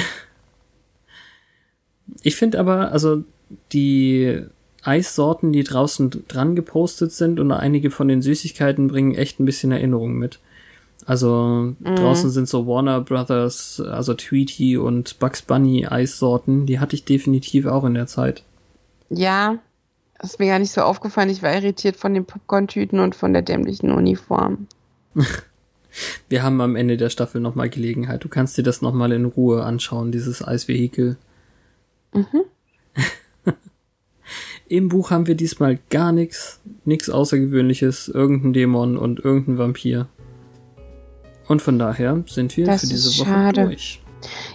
Ich finde aber, also die Eissorten, die draußen dran gepostet sind und einige von den Süßigkeiten bringen echt ein bisschen Erinnerung mit. Also draußen sind so Warner Brothers, also Tweety und Bugs Bunny Eissorten, die hatte ich definitiv auch in der Zeit. Ja, ist mir gar nicht so aufgefallen. Ich war irritiert von den Popcorn-Tüten und von der dämlichen Uniform. Wir haben am Ende der Staffel nochmal Gelegenheit. Du kannst dir das nochmal in Ruhe anschauen, dieses Eisvehikel. Im Buch haben wir diesmal gar nichts, nichts Außergewöhnliches, irgendein Dämon und irgendein Vampir. Und von daher sind wir Das für diese ist Woche schade. durch.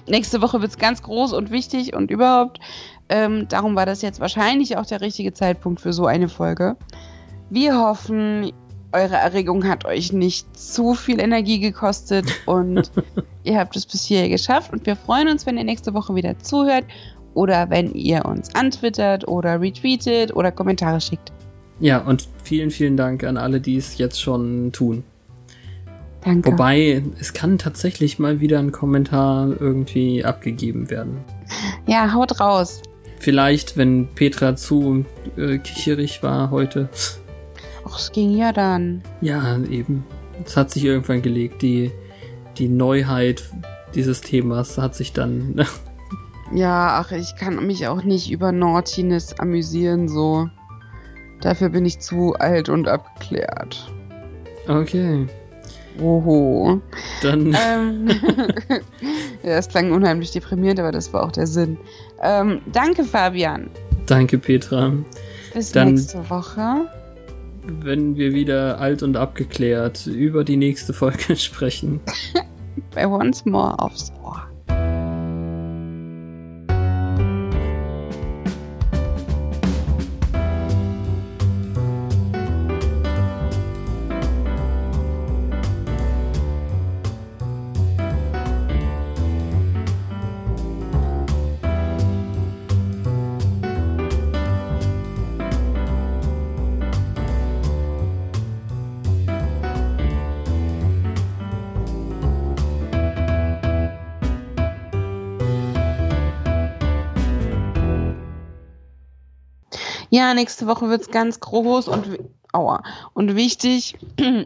Nächste Woche wird's ganz groß und wichtig und überhaupt. Ähm, darum war das jetzt wahrscheinlich auch der richtige Zeitpunkt für so eine Folge. Wir hoffen, eure Erregung hat euch nicht zu viel Energie gekostet und ihr habt es bis hierher geschafft. Und wir freuen uns, wenn ihr nächste Woche wieder zuhört oder wenn ihr uns antwittert oder retweetet oder Kommentare schickt. Ja, und vielen, vielen Dank an alle, die es jetzt schon tun. Danke. Wobei, es kann tatsächlich mal wieder ein Kommentar irgendwie abgegeben werden. Ja, haut raus. Vielleicht, wenn Petra zu äh, kicherig war heute. Ach, es ging ja dann. Ja, eben. Es hat sich irgendwann gelegt. Die, die Neuheit dieses Themas hat sich dann. Ja, ach, ich kann mich auch nicht über Naughtiness amüsieren, so. Dafür bin ich zu alt und abgeklärt. okay. Oho. Dann. ähm, ja, das klang unheimlich deprimierend, aber das war auch der Sinn. Ähm, danke, Fabian. Danke, Petra. Bis Dann- nächste Woche. Wenn wir wieder alt und abgeklärt über die nächste Folge sprechen. Bei Once More aufs Ohr. Ja, nächste Woche wird's ganz groß und, aua, und wichtig.